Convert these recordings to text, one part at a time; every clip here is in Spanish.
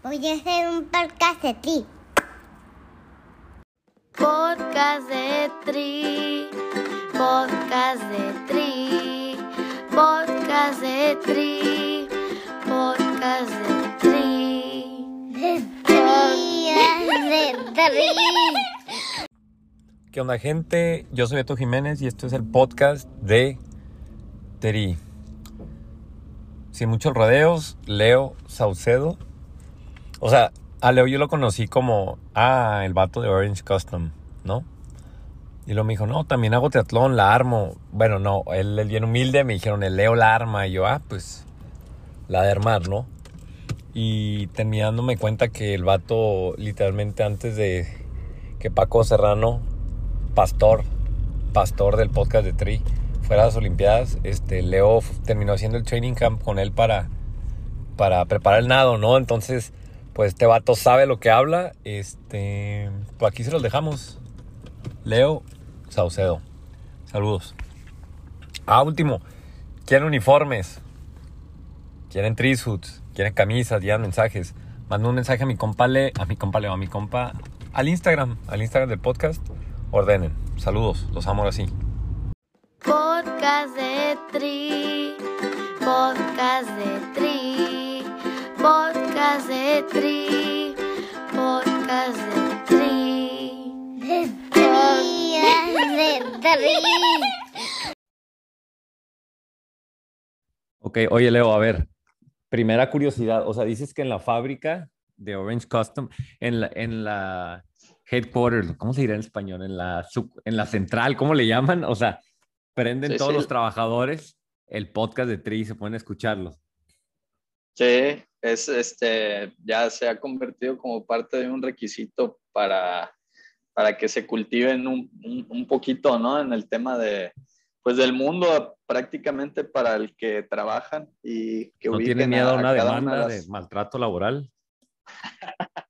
Voy a hacer un podcast de ti. Podcast de Tri, podcast de Tri, podcast de Tri, podcast de Tri. De tri, de tri. ¿Qué onda gente? Yo soy Beto Jiménez y esto es el podcast de Teri. Sin muchos rodeos, Leo Saucedo. O sea, a Leo yo lo conocí como, ah, el vato de Orange Custom, ¿no? Y luego me dijo, no, también hago teatlón, la armo. Bueno, no, él, él bien humilde, me dijeron, el Leo la arma. Y yo, ah, pues, la de armar, ¿no? Y terminé dándome cuenta que el vato, literalmente antes de que Paco Serrano pastor, pastor del podcast de Tri, fuera de las Olimpiadas, este, Leo terminó haciendo el training camp con él para, para preparar el nado, ¿no? Entonces, pues este vato sabe lo que habla. Este, pues aquí se los dejamos. Leo Saucedo. Saludos. Ah, último. Quieren uniformes. Quieren trisuits. Quieren camisas. Llegan mensajes. Manda un mensaje a mi compa Le, a mi compa Leo, a mi compa, al Instagram, al Instagram del podcast ordenen. Saludos, los amo así. Podcast de Tri, podcast de Tri, podcast de Tri, podcast de Tri. De tri, de tri. Ok, oye Leo, a ver, primera curiosidad, o sea, dices que en la fábrica de Orange Custom, en la, en la headquarters, ¿cómo se dirá en español? En la, en la central, ¿cómo le llaman? O sea, prenden Sí, todos sí. los trabajadores el podcast de Tri y se pueden escucharlos. Sí, es este, ya se ha convertido como parte de un requisito para, para que se cultiven un, un, un poquito, ¿no? En el tema de, pues del mundo prácticamente para el que trabajan y que ¿No tienen miedo a una demanda de las- de maltrato laboral?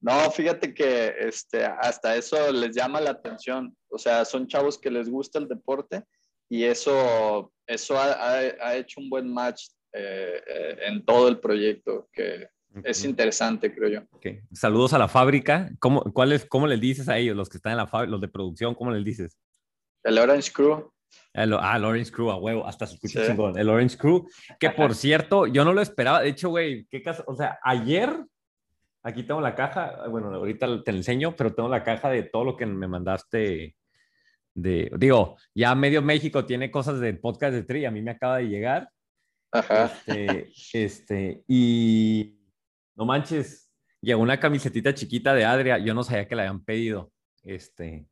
No, fíjate que este, hasta eso les llama la atención. O sea, son chavos que les gusta el deporte y eso, eso ha, ha- ha hecho un buen match eh, eh, en todo el proyecto, que es interesante, creo yo. Ok. Saludos a la fábrica. ¿Cómo, cuál es, ¿Cómo les dices a ellos, los que están en la fábrica, los de producción, cómo les dices? El Orange Crew, El, ah, el Orange Crew, a huevo, hasta se escucha Sí. chingón. El Orange Crew, que por cierto, yo no lo esperaba. De hecho, güey, qué caso, o sea, ayer, aquí tengo la caja, bueno, ahorita te la enseño, pero tengo la caja de todo lo que me mandaste. De, digo, ya medio México tiene cosas del podcast de Tri, a mí me acaba de llegar. Ajá. Este, este, y no manches, llegó una camisetita chiquita de Adria, yo no sabía que la habían pedido. Este,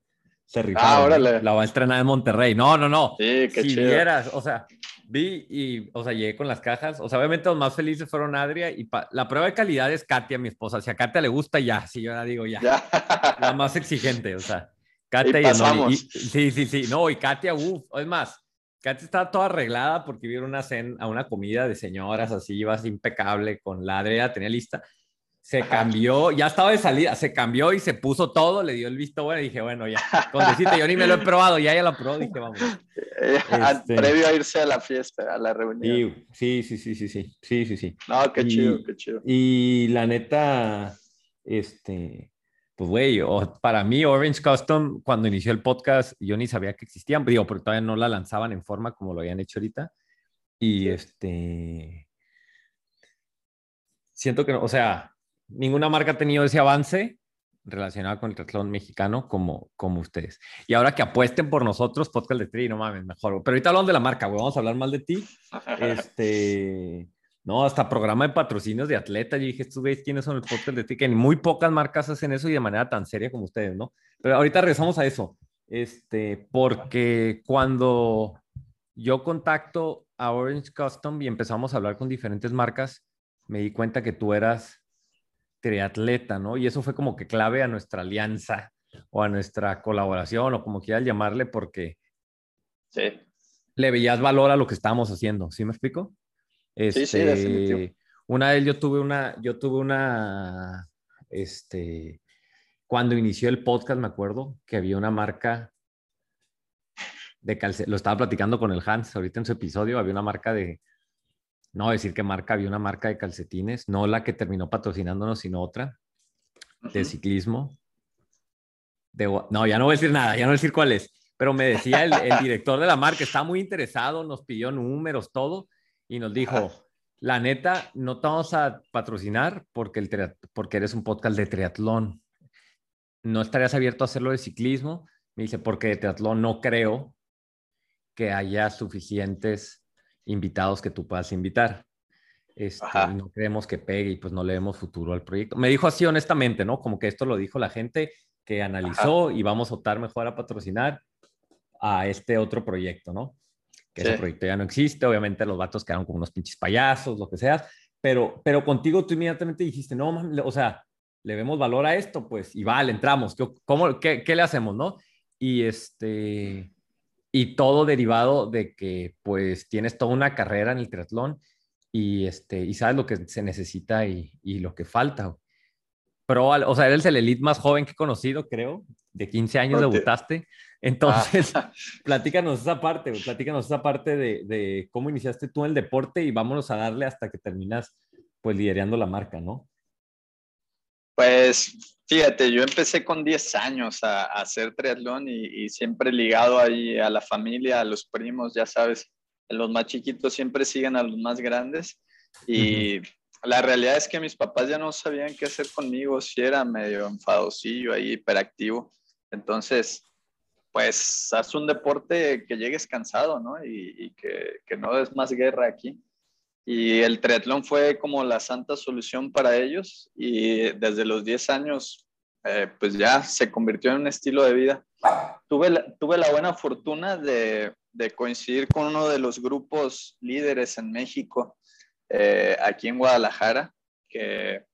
se rifaron. Ah, órale. La va a estrenar en Monterrey. No, no, no. Sí, qué si chido. vieras, o sea, vi y, o sea, llegué con las cajas. O sea, obviamente los más felices fueron Adria y la prueba de calidad es Katia, mi esposa. Si a Katia le gusta, ya. Si yo la digo, ya. Ya. La más exigente, o sea. Katia Y. Y- sí, sí, sí. No, y Katia, uff. Es más, Katy estaba toda arreglada porque vieron una cena, a una comida de señoras así, ibas impecable con la tenía lista. Se cambió, ya estaba de salida, se cambió y se puso todo, le dio el visto bueno y dije, bueno, ya, con decirte, yo ni me lo he probado, ya ya lo probó, dije, vamos. Eh, este... Previo a irse a la fiesta, a la reunión. Sí, sí, sí, sí, sí, sí, sí, sí. No, qué chido, qué chido. Y la neta, este, pues güey, para mí Orange Custom, cuando inició el podcast, yo ni sabía que existían, digo, porque todavía no la lanzaban en forma como lo habían hecho ahorita. Y este, siento que, no- o sea, ninguna marca ha tenido ese avance relacionado con el triatlón mexicano como, como ustedes. Y ahora que apuesten por nosotros, podcast de Tri, no mames, mejor. Pero ahorita hablamos de la marca, güey, vamos a hablar mal de ti. Este, no, hasta programa de patrocinios de atletas. Yo dije, estos güeyes, ¿quiénes son el podcast de ti? Que muy pocas marcas hacen eso y de manera tan seria como ustedes, ¿no? Pero ahorita regresamos a eso. Este, porque cuando yo contacto a Orange Custom y empezamos a hablar con diferentes marcas, me di cuenta que tú eras triatleta, ¿no? Y eso fue como que clave a nuestra alianza o a nuestra colaboración o como quieras llamarle, porque Sí, le veías valor a lo que estábamos haciendo, ¿sí me explico? Sí, sí, definitivo. Una vez yo tuve una, yo tuve una, este, cuando inició el podcast me acuerdo que había una marca de calce, lo estaba platicando con el Hans ahorita en su episodio, había una marca de, no decir qué marca, había una marca de calcetines, no la que terminó patrocinándonos, sino otra, de ciclismo. De, no, ya no voy a decir nada, ya no voy a decir cuál es, pero me decía el, el director de la marca, está muy interesado, nos pidió números, todo, y nos dijo, la neta, no te vamos a patrocinar porque, el porque eres un podcast de triatlón. ¿No estarías abierto a hacerlo de ciclismo? Me dice, porque de triatlón no creo que haya suficientes invitados que tú puedas invitar. Este, no creemos que pegue y pues no le demos futuro al proyecto. Me dijo así honestamente, ¿no? Como que esto lo dijo la gente que analizó y vamos a optar mejor a patrocinar a este otro proyecto, ¿no? Que ese proyecto ya no existe, obviamente los vatos quedaron como unos pinches payasos, lo que sea, pero, pero contigo tú inmediatamente dijiste, no, o sea, le vemos valor a esto, pues, y vale, entramos, ¿cómo, qué, qué le hacemos, no? Y este, y todo derivado de que pues tienes toda una carrera en el triatlón y, este, y sabes lo que se necesita y, y lo que falta. Pero, o sea, eres el elite más joven que he conocido, creo. De 15 años debutaste. Entonces, ah. platícanos esa parte, platícanos esa parte de, de, cómo iniciaste tú en el deporte y vámonos a darle hasta que terminas, pues, liderando la marca, ¿no? Pues Fíjate, yo empecé con 10 años a, hacer triatlón y, siempre ligado ahí a la familia, a los primos, ya sabes, los más chiquitos siempre siguen a los más grandes y la realidad es que mis papás ya no sabían qué hacer conmigo, si era medio enfadosillo ahí, hiperactivo. Entonces, pues haz un deporte que llegues cansado, ¿no? Y, que no es más guerra aquí y el triatlón fue como la santa solución para ellos y desde los 10 años eh, pues ya se convirtió en un estilo de vida. Tuve la, tuve la buena fortuna de, de, coincidir con uno de los grupos líderes en México, eh, aquí en Guadalajara, que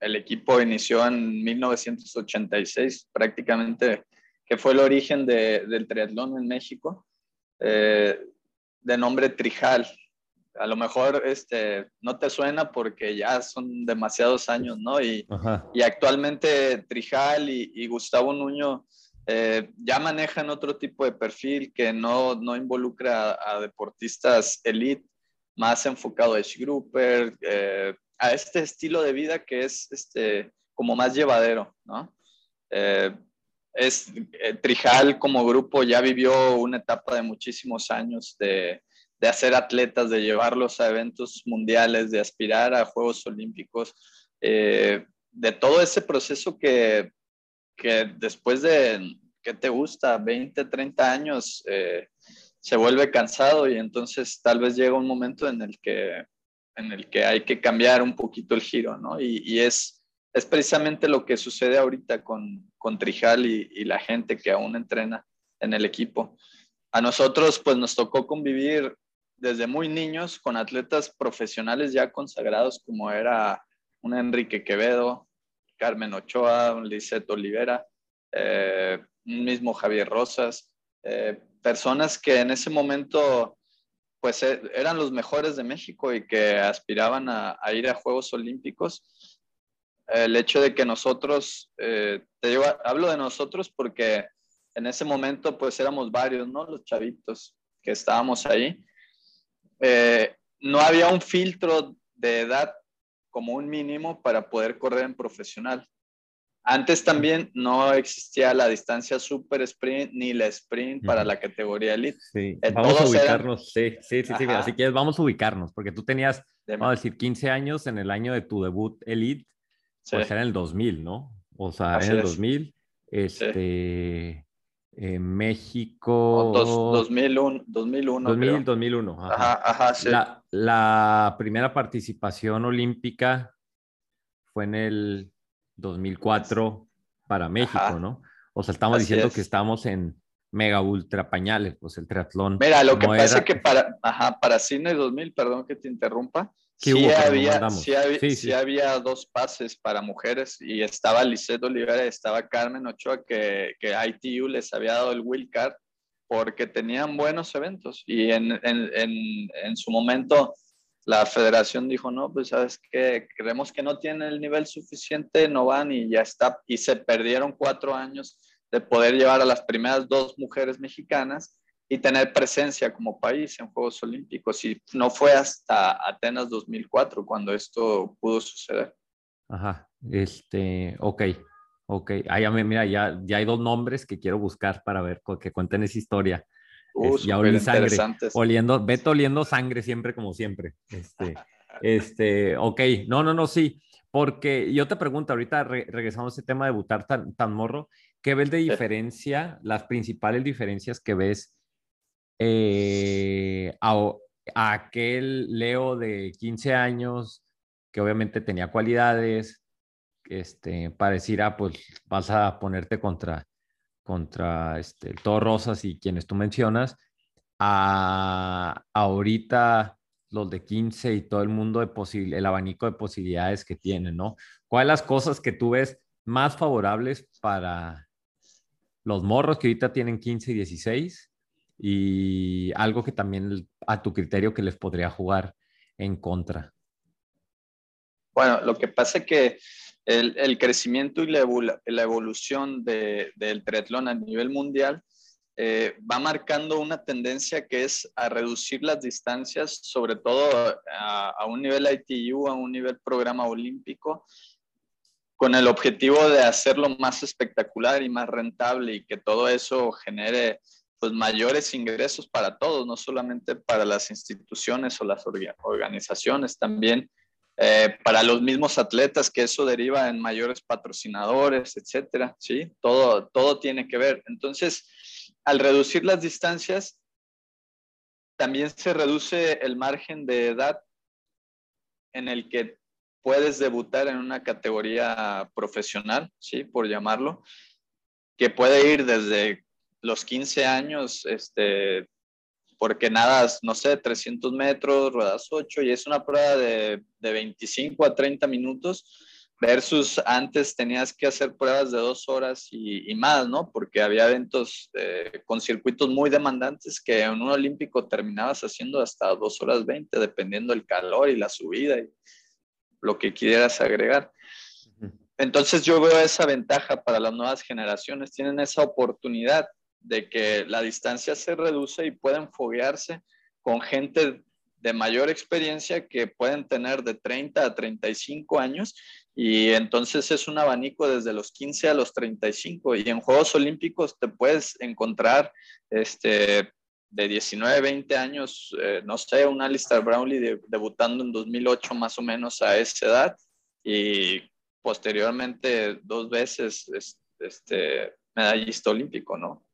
el equipo inició en 1986, prácticamente, que fue el origen de, del triatlón en México, eh, de nombre Trijal a lo mejor este, no te suena porque ya son demasiados años, ¿no? Y, y actualmente Trijal y, Gustavo Nuño eh, ya manejan otro tipo de perfil que no, no involucra a, deportistas elite, más enfocado a Grouper, eh, a este estilo de vida que es este, como más llevadero, ¿no? Eh, es, Trijal como grupo ya vivió una etapa de muchísimos años de de hacer atletas, de llevarlos a eventos mundiales, de aspirar a Juegos Olímpicos, eh, de todo ese proceso que, que después de, ¿qué te gusta? 20, 30 años, eh, se vuelve cansado y entonces tal vez llega un momento en el que, en el que hay que cambiar un poquito el giro, ¿no? Y, y es, es precisamente lo que sucede ahorita con, con Trijal y, la gente que aún entrena en el equipo. A nosotros pues nos tocó convivir desde muy niños con atletas profesionales ya consagrados como era un Enrique Quevedo, Carmen Ochoa, un Lisette Olivera, eh, un mismo Javier Rosas, eh, personas que en ese momento pues eh, eran los mejores de México y que aspiraban a, ir a Juegos Olímpicos. El hecho de que nosotros, te digo, hablo de nosotros porque en ese momento pues éramos varios, ¿no? Los chavitos que estábamos ahí eh, no había un filtro de edad como un mínimo para poder correr en profesional. Antes también no existía la distancia super sprint ni la sprint para la categoría elite. Sí, vamos a ubicarnos, sí, sí, sí, sí, así que vamos a ubicarnos, porque tú tenías, vamos a decir, 15 años en el año de tu debut elite, pues era en el 2000, ¿no? O sea, en el 2000, este, en México. 2001. 2001, 2001. Ajá, ajá, sí. la, primera participación olímpica fue en el 2004 para México, ¿no? O sea, estamos diciendo que estamos en mega ultra pañales, pues el triatlón. Mira, lo que pasa es que para, ajá, para Cine 2000, perdón que te interrumpa, sí, había, sí, había, dos pases para mujeres y estaba Lisette Olivera y estaba Carmen Ochoa que, que ITU les había dado el Will Card porque tenían buenos eventos y en, en, en, en, su momento la federación dijo, no, pues sabes que creemos que no tienen el nivel suficiente, no van y ya está. Y se perdieron cuatro años de poder llevar a las primeras dos mujeres mexicanas y tener presencia como país en Juegos Olímpicos. Y no fue hasta Atenas 2004 cuando esto pudo suceder. Ajá, este, ok, ok. Ah, ya me, mira, ya, ya hay dos nombres que quiero buscar para ver que cuenten esa historia. Uh, ya olí sangre, oliendo, Beto oliendo sangre siempre como siempre. Este, este, ok, no, no, no, sí, porque yo te pregunto, ahorita regresamos a ese tema de debutar tan, tan morro, ¿qué ves de diferencia, las principales diferencias que ves eh, a, aquel Leo de 15 años que obviamente tenía cualidades, este, pareciera, pues vas a ponerte contra, contra este, todo Rosas y quienes tú mencionas, a, ahorita los de 15 y todo el mundo de posible, el abanico de posibilidades que tienen, ¿no? ¿Cuáles las cosas que tú ves más favorables para los morros que ahorita tienen 15 y 16 y algo que también a tu criterio que les podría jugar en contra? Bueno, lo que pasa es que el, crecimiento y la, evolución del triatlón a nivel mundial eh, va marcando una tendencia que es a reducir las distancias, sobre todo a, a, un nivel ITU, a un nivel programa olímpico, con el objetivo de hacerlo más espectacular y más rentable y que todo eso genere pues mayores ingresos para todos, no solamente para las instituciones o las organizaciones, también eh, para los mismos atletas, que eso deriva en mayores patrocinadores, etcétera, ¿sí? Todo, todo tiene que ver. Entonces, al reducir las distancias, también se reduce el margen de edad en el que puedes debutar en una categoría profesional, ¿sí? Por llamarlo, que puede ir desde los 15 años, este, porque nadas, no sé, 300 metros, ruedas 8 y es una prueba de, de 25 a 30 minutos versus antes tenías que hacer pruebas de dos horas y, más, ¿no? Porque había eventos eh, con circuitos muy demandantes que en un olímpico terminabas haciendo hasta dos horas 20, dependiendo del calor y la subida y lo que quieras agregar. Entonces yo veo esa ventaja para las nuevas generaciones, tienen esa oportunidad de que la distancia se reduce y pueden foguearse con gente de mayor experiencia que pueden tener de 30 a 35 años. Y entonces es un abanico desde los 15 a los 35 y en Juegos Olímpicos te puedes encontrar este, de 19, 20 años, eh, no sé, un Alistair Brownlee debutando en 2008 más o menos a esa edad. Y posteriormente dos veces este, medallista olímpico, ¿no?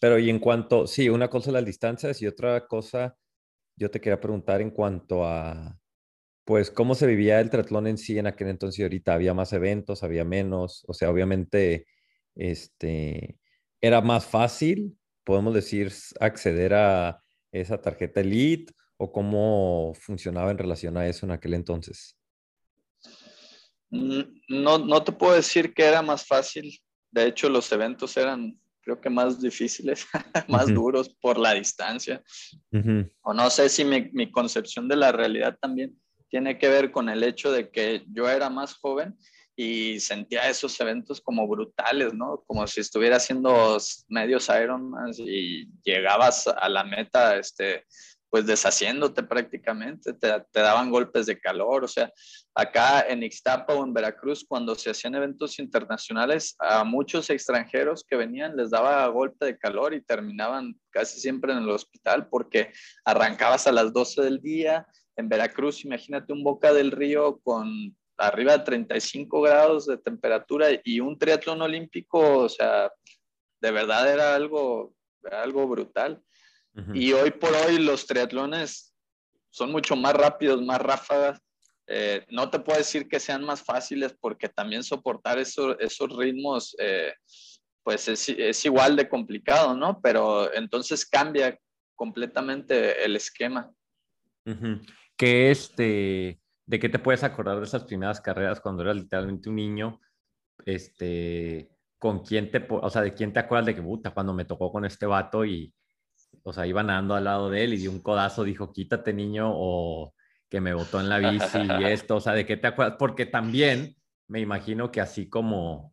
Pero y en cuanto, sí, una cosa las distancias y otra cosa, yo te quería preguntar en cuanto a, pues, cómo se vivía el triatlón en sí en aquel entonces y ahorita. ¿Había más eventos, había menos? O sea, obviamente, este, era más fácil, podemos decir, acceder a esa tarjeta Elite o cómo funcionaba en relación a eso en aquel entonces. Mm, no, no te puedo decir que era más fácil de hecho, los eventos eran, creo que más difíciles, más duros por la distancia. O no sé si mi, mi, concepción de la realidad también tiene que ver con el hecho de que yo era más joven y sentía esos eventos como brutales, ¿no? Como si estuviera haciendo medios Ironman y llegabas a la meta, este, pues deshaciéndote prácticamente, te, daban golpes de calor, o sea, acá en Ixtapa o en Veracruz, cuando se hacían eventos internacionales, a muchos extranjeros que venían les daba golpe de calor y terminaban casi siempre en el hospital porque arrancabas a las 12 del día, en Veracruz, imagínate un boca del río con arriba de 35 grados de temperatura y un triatlón olímpico, o sea, de verdad era algo, algo brutal. Y hoy por hoy los triatlones son mucho más rápidos, más ráfagas. Eh, no te puedo decir que sean más fáciles porque también soportar esos ritmos eh, pues es, es, igual de complicado, ¿no? Pero entonces cambia completamente el esquema. ¿Qué este, ¿De qué te puedes acordar de esas primeras carreras cuando eras literalmente un niño? Este, ¿Con quién te, o sea, de quién te acuerdas de que, puta, cuando me tocó con este vato y, o sea, iba nadando al lado de él y de un codazo dijo, quítate niño, o que me botó en la bici y esto, o sea, ¿de qué te acuerdas? Porque también me imagino que así como,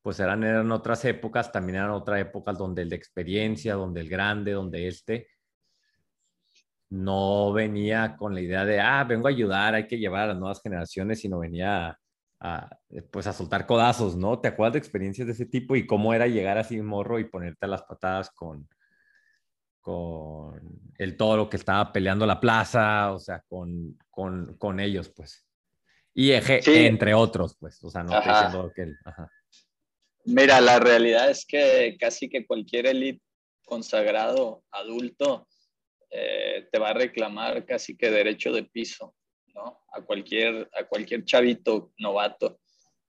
pues eran, eran otras épocas, también eran otras épocas donde el de experiencia, donde el grande, donde este, no venía con la idea de, ah, vengo a ayudar, hay que llevar a las nuevas generaciones, sino venía a, pues a soltar codazos, ¿no? ¿Te acuerdas de experiencias de ese tipo y cómo era llegar así morro y ponerte a las patadas con, con el toro que estaba peleando la plaza, o sea, con, con, con ellos, pues. Y eje, entre otros, pues, o sea, no estoy diciendo que él. Mira, la realidad es que casi que cualquier elite consagrado adulto eh, te va a reclamar casi que derecho de piso, ¿no? A cualquier, a cualquier chavito novato.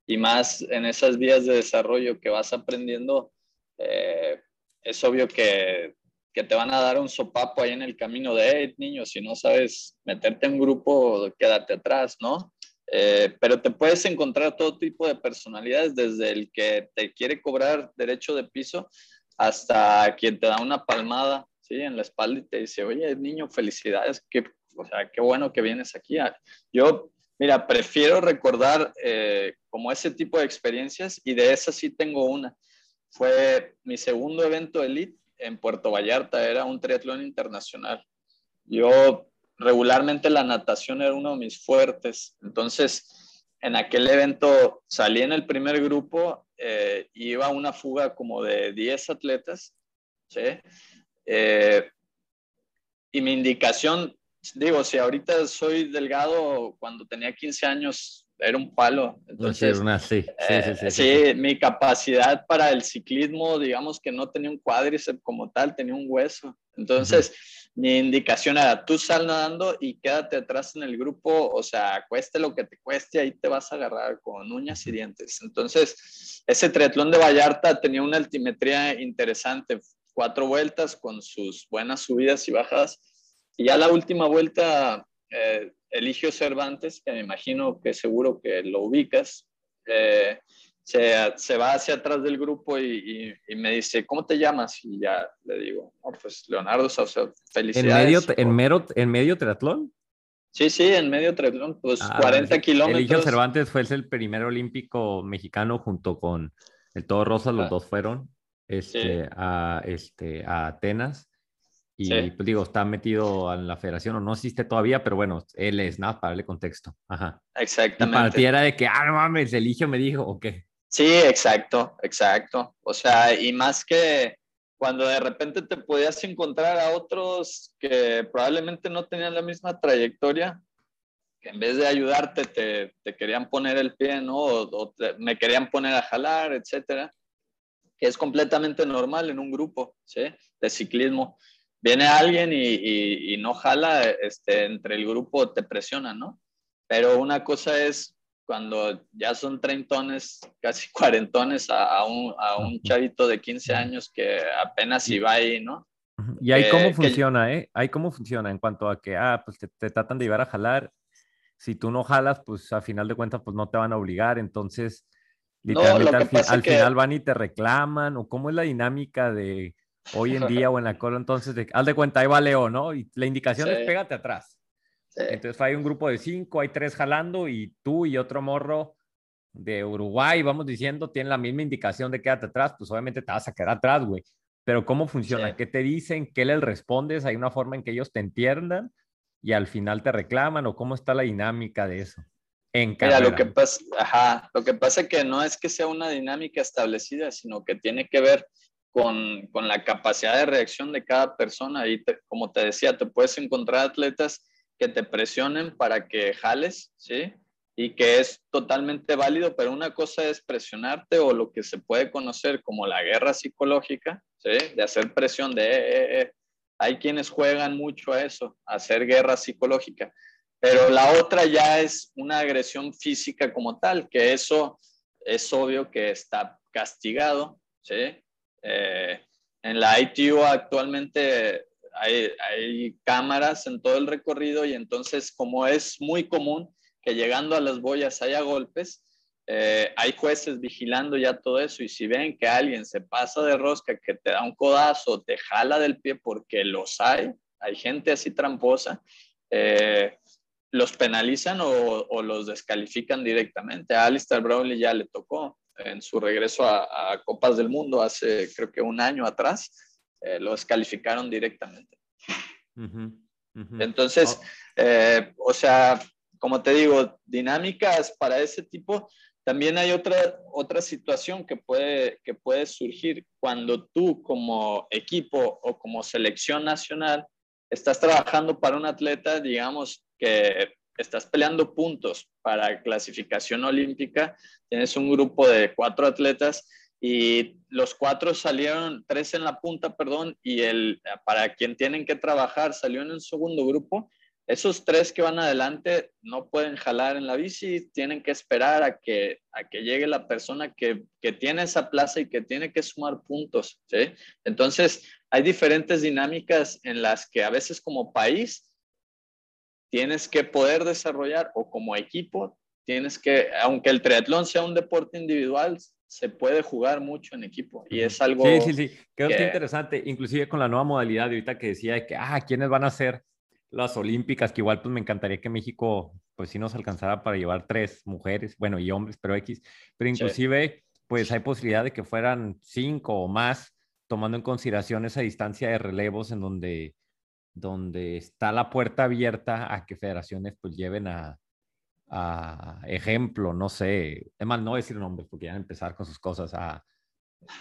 Y más en esas vías de desarrollo que vas aprendiendo, eh, es obvio que, que, te van a dar un sopapo ahí en el camino de, hey, niño, si no sabes meterte en grupo, quédate atrás, ¿no? Eh, pero te puedes encontrar todo tipo de personalidades, desde el que te quiere cobrar derecho de piso hasta quien te da una palmada ¿sí? En la espalda y te dice, oye, niño, felicidades, qué, o sea, qué bueno que vienes aquí. Yo, mira, prefiero recordar eh, como ese tipo de experiencias y de esas sí tengo una. Fue mi segundo evento elite en Puerto Vallarta, era un triatlón internacional. Yo regularmente la natación era uno de mis fuertes, entonces en aquel evento salí en el primer grupo, eh, iba una fuga como de 10 atletas, ¿sí? Eh, y mi indicación, digo, si ahorita soy delgado, cuando tenía 15 años era un palo. Entonces, sí, sí, sí, mi capacidad para el ciclismo, digamos que no tenía un cuádriceps como tal, tenía un hueso. Entonces, mi indicación era, tú sal nadando y quédate atrás en el grupo, o sea, cueste lo que te cueste, ahí te vas a agarrar con uñas y dientes. Entonces, ese triatlón de Vallarta tenía una altimetría interesante cuatro vueltas con sus buenas subidas y bajadas. Y ya la última vuelta, eh, Eligio Cervantes, que me imagino que seguro que lo ubicas, eh, se, va hacia atrás del grupo y, me dice, ¿cómo te llamas? Y ya le digo, pues Leonardo Saucedo, felicidades. ¿En medio, en, medio triatlón? Sí, sí, en medio triatlón, pues 40 ah, kilómetros. Eligio Cervantes fue el primer olímpico mexicano junto con el Todo Rosa, los ah. dos fueron este, a, este, a Atenas. Y pues digo, está metido en la federación o no existe todavía, pero bueno, él es nada para darle contexto. Ajá. Exactamente. Y para ti era de que, ah, no mames, Eligio me dijo, ¿o qué? Sí, exacto, exacto. O sea, y más que cuando de repente te podías encontrar a otros que probablemente no tenían la misma trayectoria, que en vez de ayudarte te, te querían poner el pie, ¿no? O, me querían poner a jalar, etcétera que es completamente normal en un grupo ¿sí? de ciclismo. Viene alguien y, y, no jala, este, entre el grupo te presiona, ¿no? Pero una cosa es cuando ya son treintones, casi cuarentones a, a, un, a un chavito de 15 años que apenas iba ahí, ¿no? Y ahí cómo funciona, ¿eh? Ahí cómo funciona en cuanto a que, ah, pues te, te, tratan de llevar a jalar. Si tú no jalas, pues a final de cuentas, pues no te van a obligar. Entonces, Literalmente al, final van y te reclaman, o cómo es la dinámica de hoy en día o en la cola, entonces, de, haz de cuenta, ahí va Leo, ¿no? Y la indicación es pégate atrás. Entonces hay un grupo de cinco, hay tres jalando y tú y otro morro de Uruguay, vamos diciendo, tienen la misma indicación de quédate atrás, pues obviamente te vas a quedar atrás, güey. Pero ¿cómo funciona? ¿Qué te dicen? ¿Qué les respondes? ¿Hay una forma en que ellos te entiendan y al final te reclaman o cómo está la dinámica de eso? Mira, lo que pasa, ajá, lo que pasa es que no es que sea una dinámica establecida, sino que tiene que ver con, con la capacidad de reacción de cada persona. Y como te decía, te puedes encontrar atletas que te presionen para que jales, ¿sí? Y que es totalmente válido, pero una cosa es presionarte o lo que se puede conocer como la guerra psicológica, ¿sí? De hacer presión, de, eh, eh, eh. hay quienes juegan mucho a eso, hacer guerra psicológica pero la otra ya es una agresión física como tal, que eso es obvio que está castigado, ¿sí? Eh, en la ITU actualmente hay, cámaras en todo el recorrido y entonces como es muy común que llegando a las boyas haya golpes, eh, hay jueces vigilando ya todo eso y si ven que alguien se pasa de rosca, que te da un codazo, te jala del pie porque los hay, hay gente así tramposa, eh, los penalizan o, los descalifican directamente. A Alistair Brownlee ya le tocó. En su regreso a, Copas del Mundo hace creo que un año atrás, eh, los calificaron directamente. Entonces, oh. eh, o sea, como te digo, dinámicas para ese tipo. También hay otra, otra situación que puede, que puede surgir cuando tú como equipo o como selección nacional estás trabajando para un atleta, digamos, que estás peleando puntos para clasificación olímpica, tienes un grupo de cuatro atletas y los cuatro salieron, tres en la punta, perdón, y el, para quien tienen que trabajar salió en el segundo grupo. Esos tres que van adelante no pueden jalar en la bici, tienen que esperar a que, a que llegue la persona que, que tiene esa plaza y que tiene que sumar puntos. Entonces, hay diferentes dinámicas en las que a veces como país tienes que poder desarrollar o como equipo tienes que, aunque el triatlón sea un deporte individual, se puede jugar mucho en equipo y es algo... Sí, sí, sí, creo que... interesante, inclusive con la nueva modalidad de ahorita que decía que, ah, ¿quiénes van a ser las olímpicas? Que igual pues me encantaría que México pues sí nos alcanzara para llevar tres mujeres, bueno, y hombres, pero X, pero inclusive pues hay posibilidad de que fueran cinco o más, tomando en consideración esa distancia de relevos en donde donde está la puerta abierta a que federaciones pues lleven a, ejemplo, no sé, es más, no decir nombres porque ya van a empezar con sus cosas, a,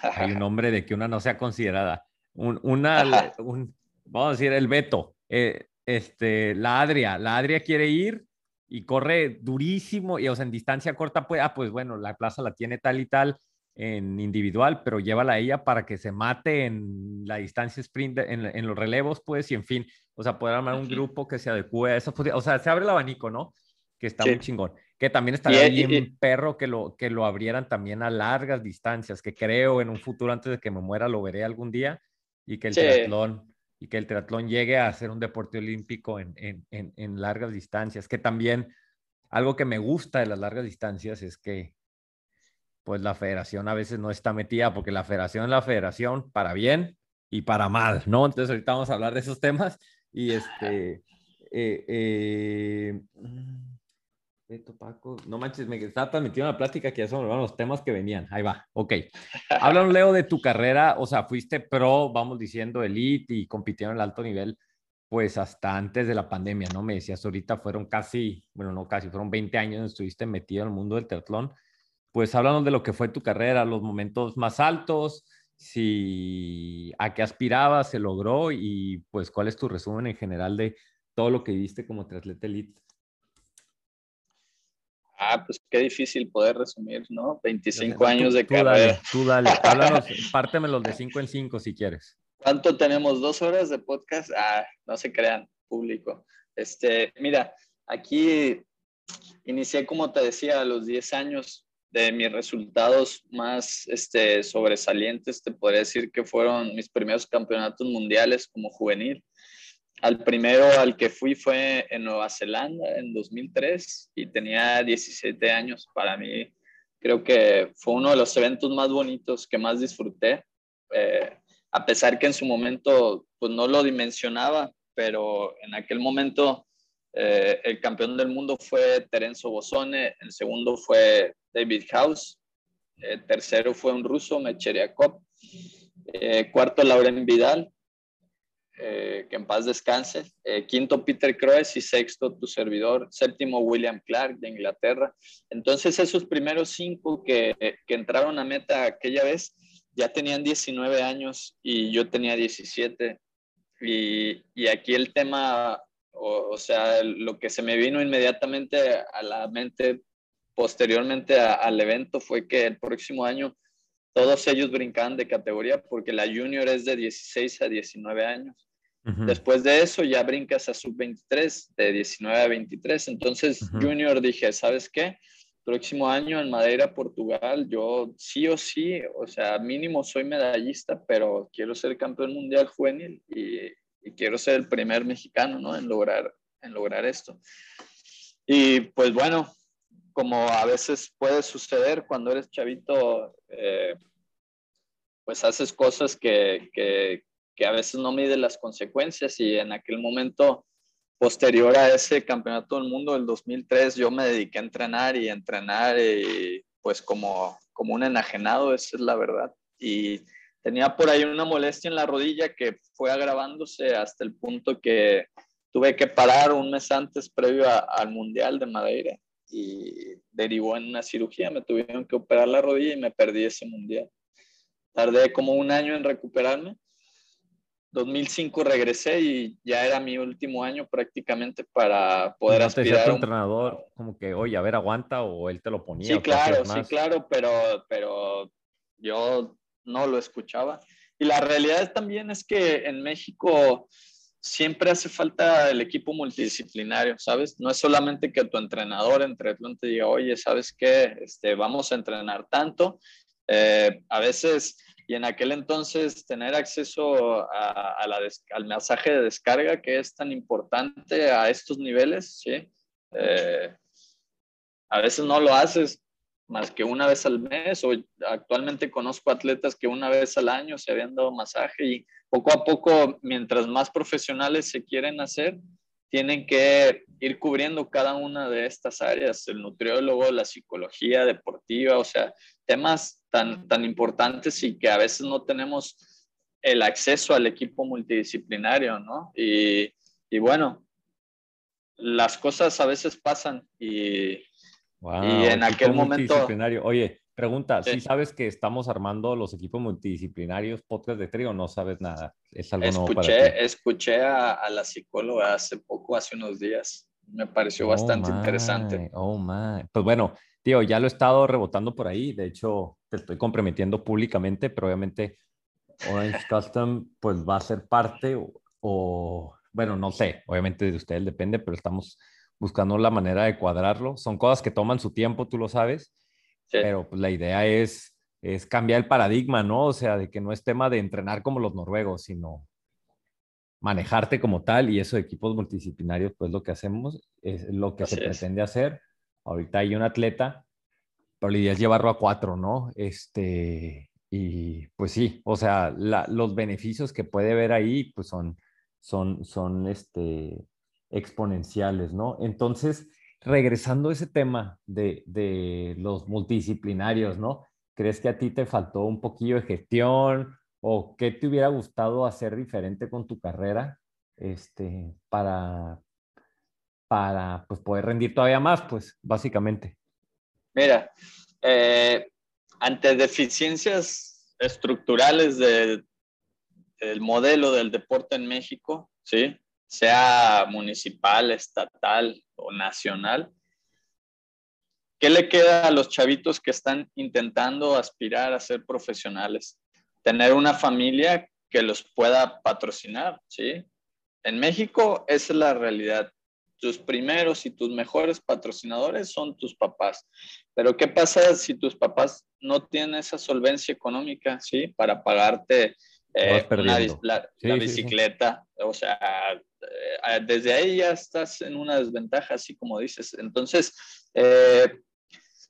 hay un nombre de que una no sea considerada, una, vamos a decir, el veto, eh, este, la Adria, la Adria quiere ir y corre durísimo, y o sea, en distancia corta, pues, ah, pues bueno, la plaza la tiene tal y tal, en individual, pero llévala a ella para que se mate en la distancia sprint, en, los relevos, pues, y en fin, o sea, poder armar un grupo que se adecue a eso. O sea, se abre el abanico, ¿no? Que está muy chingón. Que también estaría bien perro que lo, que lo abrieran también a largas distancias, que creo en un futuro, antes de que me muera, lo veré algún día, y que el triatlón y que el triatlón llegue a ser un deporte olímpico en, en, en largas distancias, que también algo que me gusta de las largas distancias es que pues la federación a veces no está metida porque la federación es la federación para bien y para mal, ¿no? Entonces ahorita vamos a hablar de esos temas y este... Eh, eh, Paco, no manches, me estaba transmitiendo la plática que ya son los temas que venían. Ahí va, ok. Háblanos, Leo, de tu carrera. O sea, fuiste pro, vamos diciendo, elite y compitieron en el alto nivel, pues hasta antes de la pandemia, ¿no? Me decías, ahorita fueron casi, bueno, no casi, fueron 20 años, estuviste metido en el mundo del triatlón pues háblanos de lo que fue tu carrera, los momentos más altos, si a qué aspirabas, se logró y pues cuál es tu resumen en general de todo lo que viste como triatleta elite. Ah, pues qué difícil poder resumir, ¿no? 25 años de carrera. Dale, tú dale, háblanos, pártemelos de 5 en 5 si quieres. ¿Cuánto tenemos? ¿Dos horas de podcast? Ah, no se crean, público. Este, mira, aquí inicié, como te decía, a los 10 años de mis resultados más este, sobresalientes, te podría decir que fueron mis primeros campeonatos mundiales como juvenil. Al primero al que fui fue en Nueva Zelanda en 2003 y tenía 17 años. Para mí creo que fue uno de los eventos más bonitos que más disfruté. Eh, a pesar que en su momento pues no lo dimensionaba, pero en aquel momento eh, el campeón del mundo fue Terenzo Bosone, el segundo fue David House, el tercero fue un ruso, Mecheriakov, eh, cuarto Lauren Vidal, eh, que en paz descanse, quinto Peter Croes y sexto tu servidor, séptimo William Clark de Inglaterra. Entonces esos primeros cinco que, que entraron a meta aquella vez ya tenían 19 años y yo tenía 17. Y, y aquí el tema o, sea, lo que se me vino inmediatamente a la mente posteriormente al evento fue que el próximo año todos ellos brincaban de categoría porque la junior es de 16 a 19 años. Después de eso ya brincas a sub-23, de 19 a 23. Entonces, junior dije, ¿sabes qué? Próximo año en Madeira, Portugal, yo sí o sí, o sea, mínimo soy medallista, pero quiero ser campeón mundial juvenil y, y quiero ser el primer mexicano, ¿no? En lograr, en lograr esto. Y pues bueno, como a veces puede suceder cuando eres chavito, eh, pues haces cosas que, que, que, a veces no miden las consecuencias y en aquel momento posterior a ese campeonato del mundo del 2003 yo me dediqué a entrenar y entrenar y pues como como un enajenado, esa es la verdad. Y tenía por ahí una molestia en la rodilla que fue agravándose hasta el punto que tuve que parar un mes antes previo al Mundial de Madeira y derivó en una cirugía. Me tuvieron que operar la rodilla y me perdí ese Mundial. Tardé como un año en recuperarme 2005 regresé y ya era mi último año prácticamente para poder ¿No aspirar. Un... entrenador como que, oye, a ver, aguanta o él te lo ponía. Sí, claro, sí, claro, pero, pero yo no lo escuchaba. Y la realidad también es que en México siempre hace falta el equipo multidisciplinario, ¿sabes? No es solamente que tu entrenador en triatlón te diga, oye, ¿sabes qué? Este, vamos a entrenar tanto. Eh, a veces y en aquel entonces tener acceso a, la al mensaje de descarga que es tan importante a estos niveles, ¿sí? Eh, a veces no lo haces más que una vez al mes o actualmente conozco atletas que una vez al año se habían dado masaje y poco a poco, mientras más profesionales se quieren hacer, tienen que ir cubriendo cada una de estas áreas, el nutriólogo, la psicología deportiva, o sea, temas tan, tan importantes y que a veces no tenemos el acceso al equipo multidisciplinario, ¿no? Y, y bueno, las cosas a veces pasan y, y en aquel momento... Oye, pregunta, ¿sí. sabes que estamos armando los equipos multidisciplinarios podcast de trío o no sabes nada? Es algo escuché, nuevo para ti? Escuché a, a, la psicóloga hace poco, hace unos días. Me pareció oh bastante interesante. Oh, my. Pues bueno, tío, ya lo he estado rebotando por ahí. De hecho, te estoy comprometiendo públicamente, pero obviamente Orange Custom pues va a ser parte o, bueno, no sé, obviamente de ustedes depende, pero estamos buscando la manera de cuadrarlo. Son cosas que toman su tiempo, tú lo sabes, pero pues la idea es, es cambiar el paradigma, ¿no? O sea, de que no es tema de entrenar como los noruegos, sino manejarte como tal y eso de equipos multidisciplinarios, pues lo que hacemos es lo que se pretende hacer Ahorita hay un atleta, pero la idea es llevarlo a cuatro, ¿no? Este, y pues sí, o sea, los beneficios que puede ver ahí, pues son, son, son este, exponenciales, ¿no? Entonces, regresando a ese tema de, de los multidisciplinarios, ¿no? ¿Crees que a ti te faltó un poquillo de gestión o qué te hubiera gustado hacer diferente con tu carrera este, para, para pues, poder rendir todavía más, pues básicamente. Mira, eh, ante deficiencias estructurales del modelo del deporte en México, ¿sí? Sea municipal, estatal o nacional, ¿qué le queda a los chavitos que están intentando aspirar a ser profesionales? Tener una familia que los pueda patrocinar, ¿sí? En México esa es la realidad tus primeros y tus mejores patrocinadores son tus papás. Pero ¿qué pasa si tus papás no tienen esa solvencia económica, ¿sí? Para pagarte eh, la, bicicleta. O sea, eh, desde ahí ya estás en una desventaja, así como dices. Entonces, eh,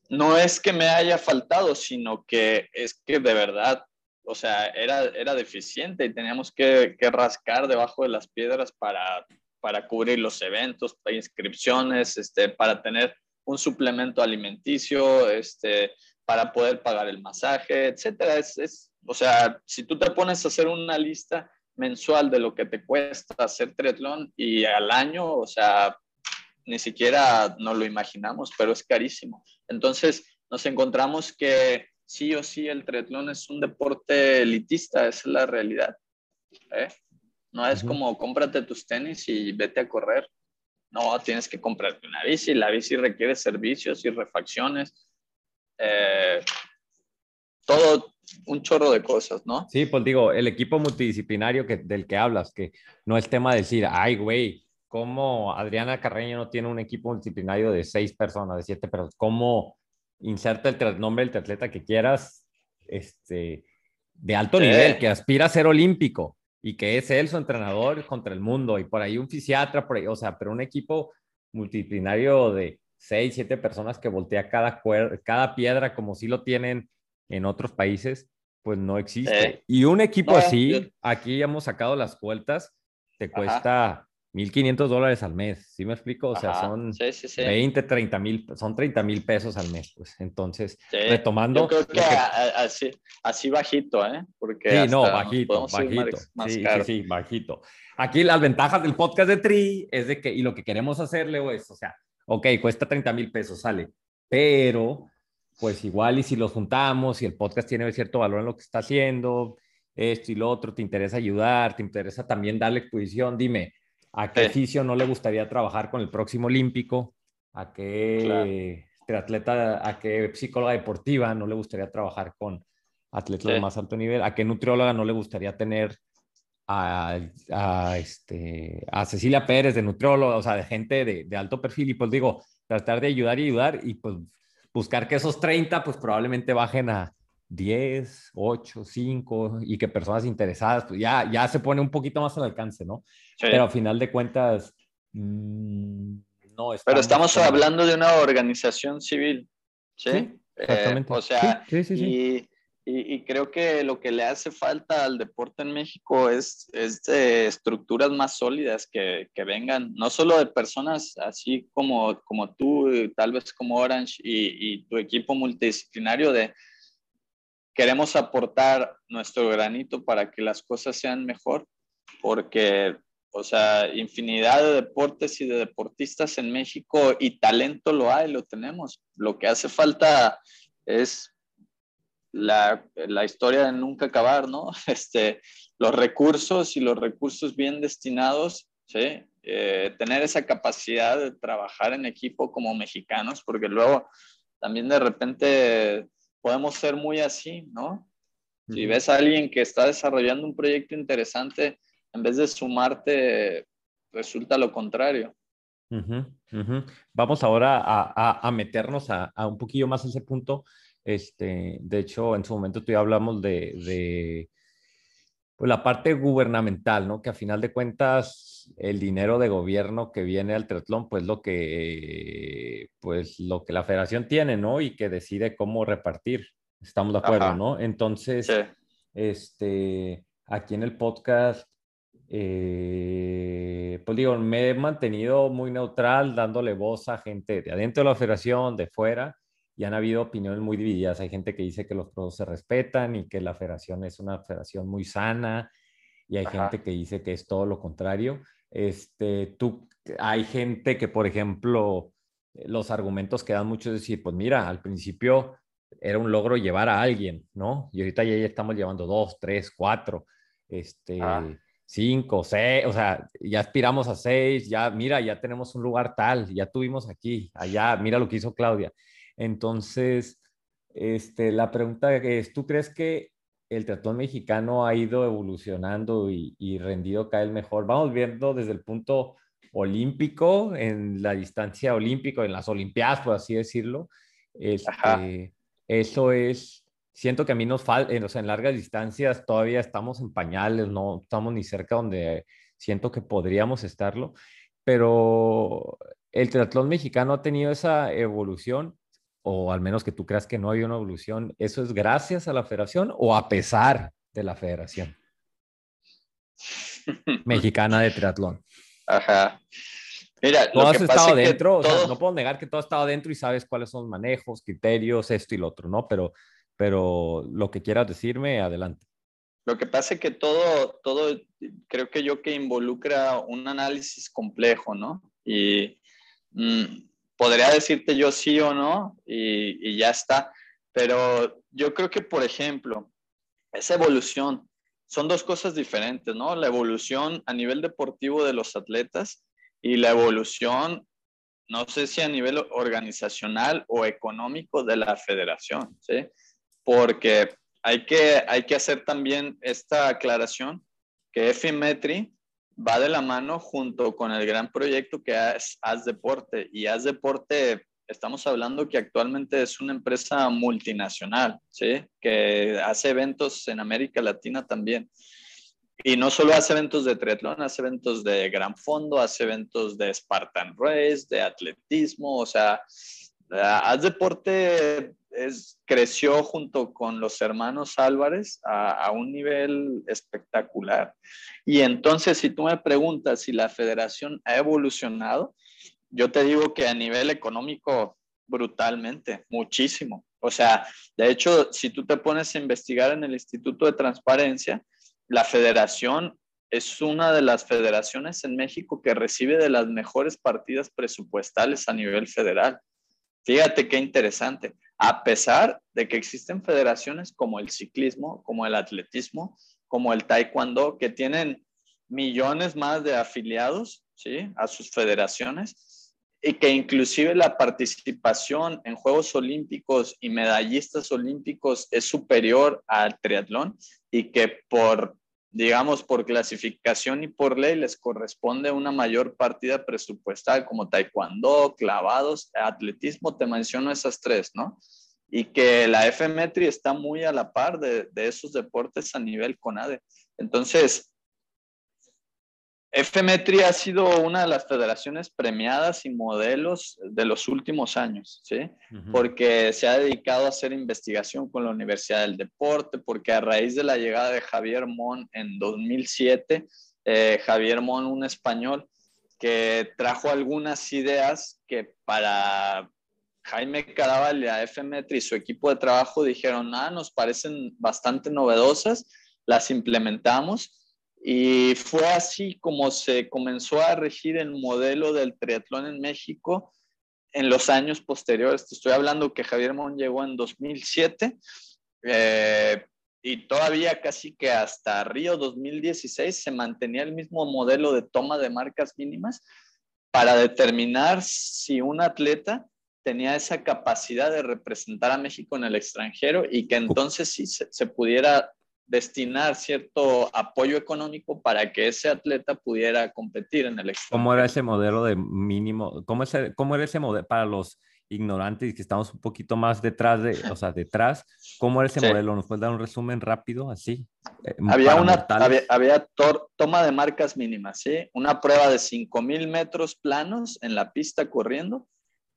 no es que me haya faltado, sino que es que de verdad, o sea, era, era deficiente y teníamos que, que rascar debajo de las piedras para para cubrir los eventos, para inscripciones, este, para tener un suplemento alimenticio, este, para poder pagar el masaje, etcétera. Es, o sea, si tú te pones a hacer una lista mensual de lo que te cuesta hacer triatlón y al año, o sea, ni siquiera nos lo imaginamos, pero es carísimo. Entonces, nos encontramos que sí o sí el triatlón es un deporte elitista, esa es la realidad. ¿eh? No es como cómprate tus tenis y vete a correr. No, tienes que comprarte una bici. La bici requiere servicios y refacciones. Eh, todo un chorro de cosas, ¿no? Sí, pues digo, el equipo multidisciplinario que, del que hablas, que no es tema de decir, ay, güey, ¿cómo Adriana Carreño no tiene un equipo multidisciplinario de seis personas, de siete personas? ¿Cómo inserta el nombre del atleta que quieras este, de alto nivel, que aspira a ser olímpico? y que es él su entrenador contra el mundo y por ahí un fisiatra, por ahí, o sea, pero un equipo multidisciplinario de seis, siete personas que voltea cada, cada piedra como si lo tienen en otros países, pues no existe. Eh, y un equipo así, aquí hemos sacado las vueltas, te cuesta 1.500 dólares al mes, ¿sí me explico? O sea, Ajá, son sí, sí, sí. 20, 30 mil, son 30 mil pesos al mes, pues. Entonces, retomando... Yo creo lo que, a- a- así, así bajito, ¿eh? Porque Sí, no, bajito, bajito. Más, sí, caro. sí, sí, bajito. Aquí las ventajas del podcast de Tri es de que, y lo que queremos hacerle es, o sea, ok, cuesta 30 mil pesos, sale, pero pues igual y si los juntamos, si el podcast tiene cierto valor en lo que está haciendo, esto y lo otro, te interesa ayudar, te interesa también darle exposición, dime, ¿a qué oficio no le gustaría trabajar con el próximo olímpico? ¿A qué triatleta, a qué psicóloga deportiva no le gustaría trabajar con atletas de Sí. más alto nivel? ¿A qué nutrióloga no le gustaría tener a, a, este, a Cecilia Pérez de nutrióloga, o sea, de gente de, de alto perfil? Y pues digo, tratar de ayudar y ayudar y pues buscar que esos 30 pues probablemente bajen a 10, 8, 5 y que personas interesadas, pues ya, ya se pone un poquito más al alcance, ¿no? Sí. Pero a final de cuentas, mm, no Pero estamos hablando de una organización civil, ¿sí? Sí, Eh, Exactamente. o sea, sí, sí, sí, sí. Y, y- y creo que lo que le hace falta al deporte en México es, es de estructuras más sólidas que, que vengan, no solo de personas así como, como tú, eh, tal vez como Orange y, y tu equipo multidisciplinario de queremos aportar nuestro granito para que las cosas sean mejor, porque, o sea, infinidad de deportes y de deportistas en México y talento lo hay, lo tenemos. Lo que hace falta es la, la historia de nunca acabar, ¿no? Este, los recursos y los recursos bien destinados, ¿sí? Eh, tener esa capacidad de trabajar en equipo como mexicanos, porque luego también de repente podemos ser muy así, ¿no? Si ves a alguien que está desarrollando un proyecto interesante, en vez de sumarte, resulta lo contrario. Vamos ahora a, a- a meternos a, a un poquillo más ese punto. Este, de hecho, en su momento tú y yo hablamos de, de, pues, la parte gubernamental, ¿no? Que a final de cuentas el dinero de gobierno que viene al triatlón, pues lo que, pues lo que la federación tiene, ¿no? Y que decide cómo repartir. Estamos de acuerdo, Ajá. ¿no? Entonces, Sí, este, aquí en el podcast, eh, pues digo, me he mantenido muy neutral, dándole voz a gente de adentro de la federación, de fuera, y han habido opiniones muy divididas. Hay gente que dice que los pros se respetan y que la federación es una federación muy sana, y hay Ajá. gente que dice que es todo lo contrario. Este, tú, hay gente que, por ejemplo, los argumentos que dan mucho es decir, pues mira, al principio era un logro llevar a alguien, ¿no? Y ahorita ya, ya estamos llevando dos, tres, cuatro, este, Ah. cinco, seis, o sea, ya aspiramos a seis, ya, mira, ya tenemos un lugar tal, ya tuvimos aquí, allá, mira lo que hizo Claudia. Entonces, este, la pregunta es, ¿tú crees que el triatlón mexicano ha ido evolucionando y, y rendido cada vez mejor? Vamos viendo desde el punto olímpico, en la distancia olímpica, en las Olimpiadas, por así decirlo. Este, eso es, siento que a mí nos falta, o sea, en largas distancias todavía estamos en pañales, no estamos ni cerca donde siento que podríamos estarlo, pero el triatlón mexicano ha tenido esa evolución, o al menos que tú creas que no hay una evolución, ¿eso es gracias a la federación o a pesar de la federación mexicana de triatlón? Ajá. Mira, Tú lo has que estado pasa es que dentro, o sea, todo- no puedo negar que tú has estado dentro y sabes cuáles son los manejos, criterios, esto y lo otro, ¿no? Pero, pero lo que quieras decirme, adelante. Lo que pasa es que todo, todo, creo que yo que involucra un análisis complejo, ¿no? Y mm, podría decirte yo sí o no y, ya está. Pero yo creo que, por ejemplo, esa evolución son dos cosas diferentes, ¿no? La evolución a nivel deportivo de los atletas y la evolución, no sé si a nivel organizacional o económico de la federación, ¿sí? Porque hay que, hay que hacer también esta aclaración que Efimetri va de la mano junto con el gran proyecto que es Haz Deporte. Y Haz Deporte, estamos hablando que actualmente es una empresa multinacional, ¿sí? Que hace eventos en América Latina también. Y no solo hace eventos de triatlón, hace eventos de gran fondo, hace eventos de Spartan Race, de atletismo, o sea, Haz Deporte creció junto con los hermanos Álvarez a, a, un nivel espectacular. Y entonces, si tú me preguntas si la federación ha evolucionado, yo te digo que a nivel económico, brutalmente, muchísimo. O sea, de hecho, si tú te pones a investigar en el Instituto de Transparencia, la federación es una de las federaciones en México que recibe de las mejores partidas presupuestales a nivel federal. Fíjate qué interesante. A pesar de que existen federaciones como el ciclismo, como el atletismo, como el taekwondo, que tienen millones más de afiliados ¿sí? a sus federaciones, y que inclusive la participación en Juegos Olímpicos y medallistas olímpicos es superior al triatlón y que por, digamos, por clasificación y por ley les corresponde una mayor partida presupuestal como taekwondo, clavados, atletismo, te menciono esas tres, ¿no? Y que la FMETRI está muy a la par de, esos deportes a nivel CONADE. Entonces, FMETRI ha sido una de las federaciones premiadas y modelos de los últimos años, ¿sí? Porque se ha dedicado a hacer investigación con la Universidad del Deporte, porque a raíz de la llegada de Javier Mon en 2007, eh, Javier Mon, un español, que trajo algunas ideas que para Jaime Caraval y a FMETRI y su equipo de trabajo dijeron, ah, nos parecen bastante novedosas, las implementamos y fue así como se comenzó a regir el modelo del triatlón en México en los años posteriores. Te estoy hablando que Javier Mon llegó en 2007 eh, y todavía casi que hasta Río 2016 se mantenía el mismo modelo de toma de marcas mínimas para determinar si un atleta tenía esa capacidad de representar a México en el extranjero y que entonces sí se, se pudiera destinar cierto apoyo económico para que ese atleta pudiera competir en el extranjero. ¿Cómo era ese modelo de mínimo? ¿Cómo, cómo era ese modelo para los ignorantes y que estamos un poquito más detrás de, o sea, detrás? ¿Cómo era ese modelo? ¿Nos puedes dar un resumen rápido así? Eh, había una, había, había toma de marcas mínimas, ¿sí? Una prueba de 5000 metros planos en la pista corriendo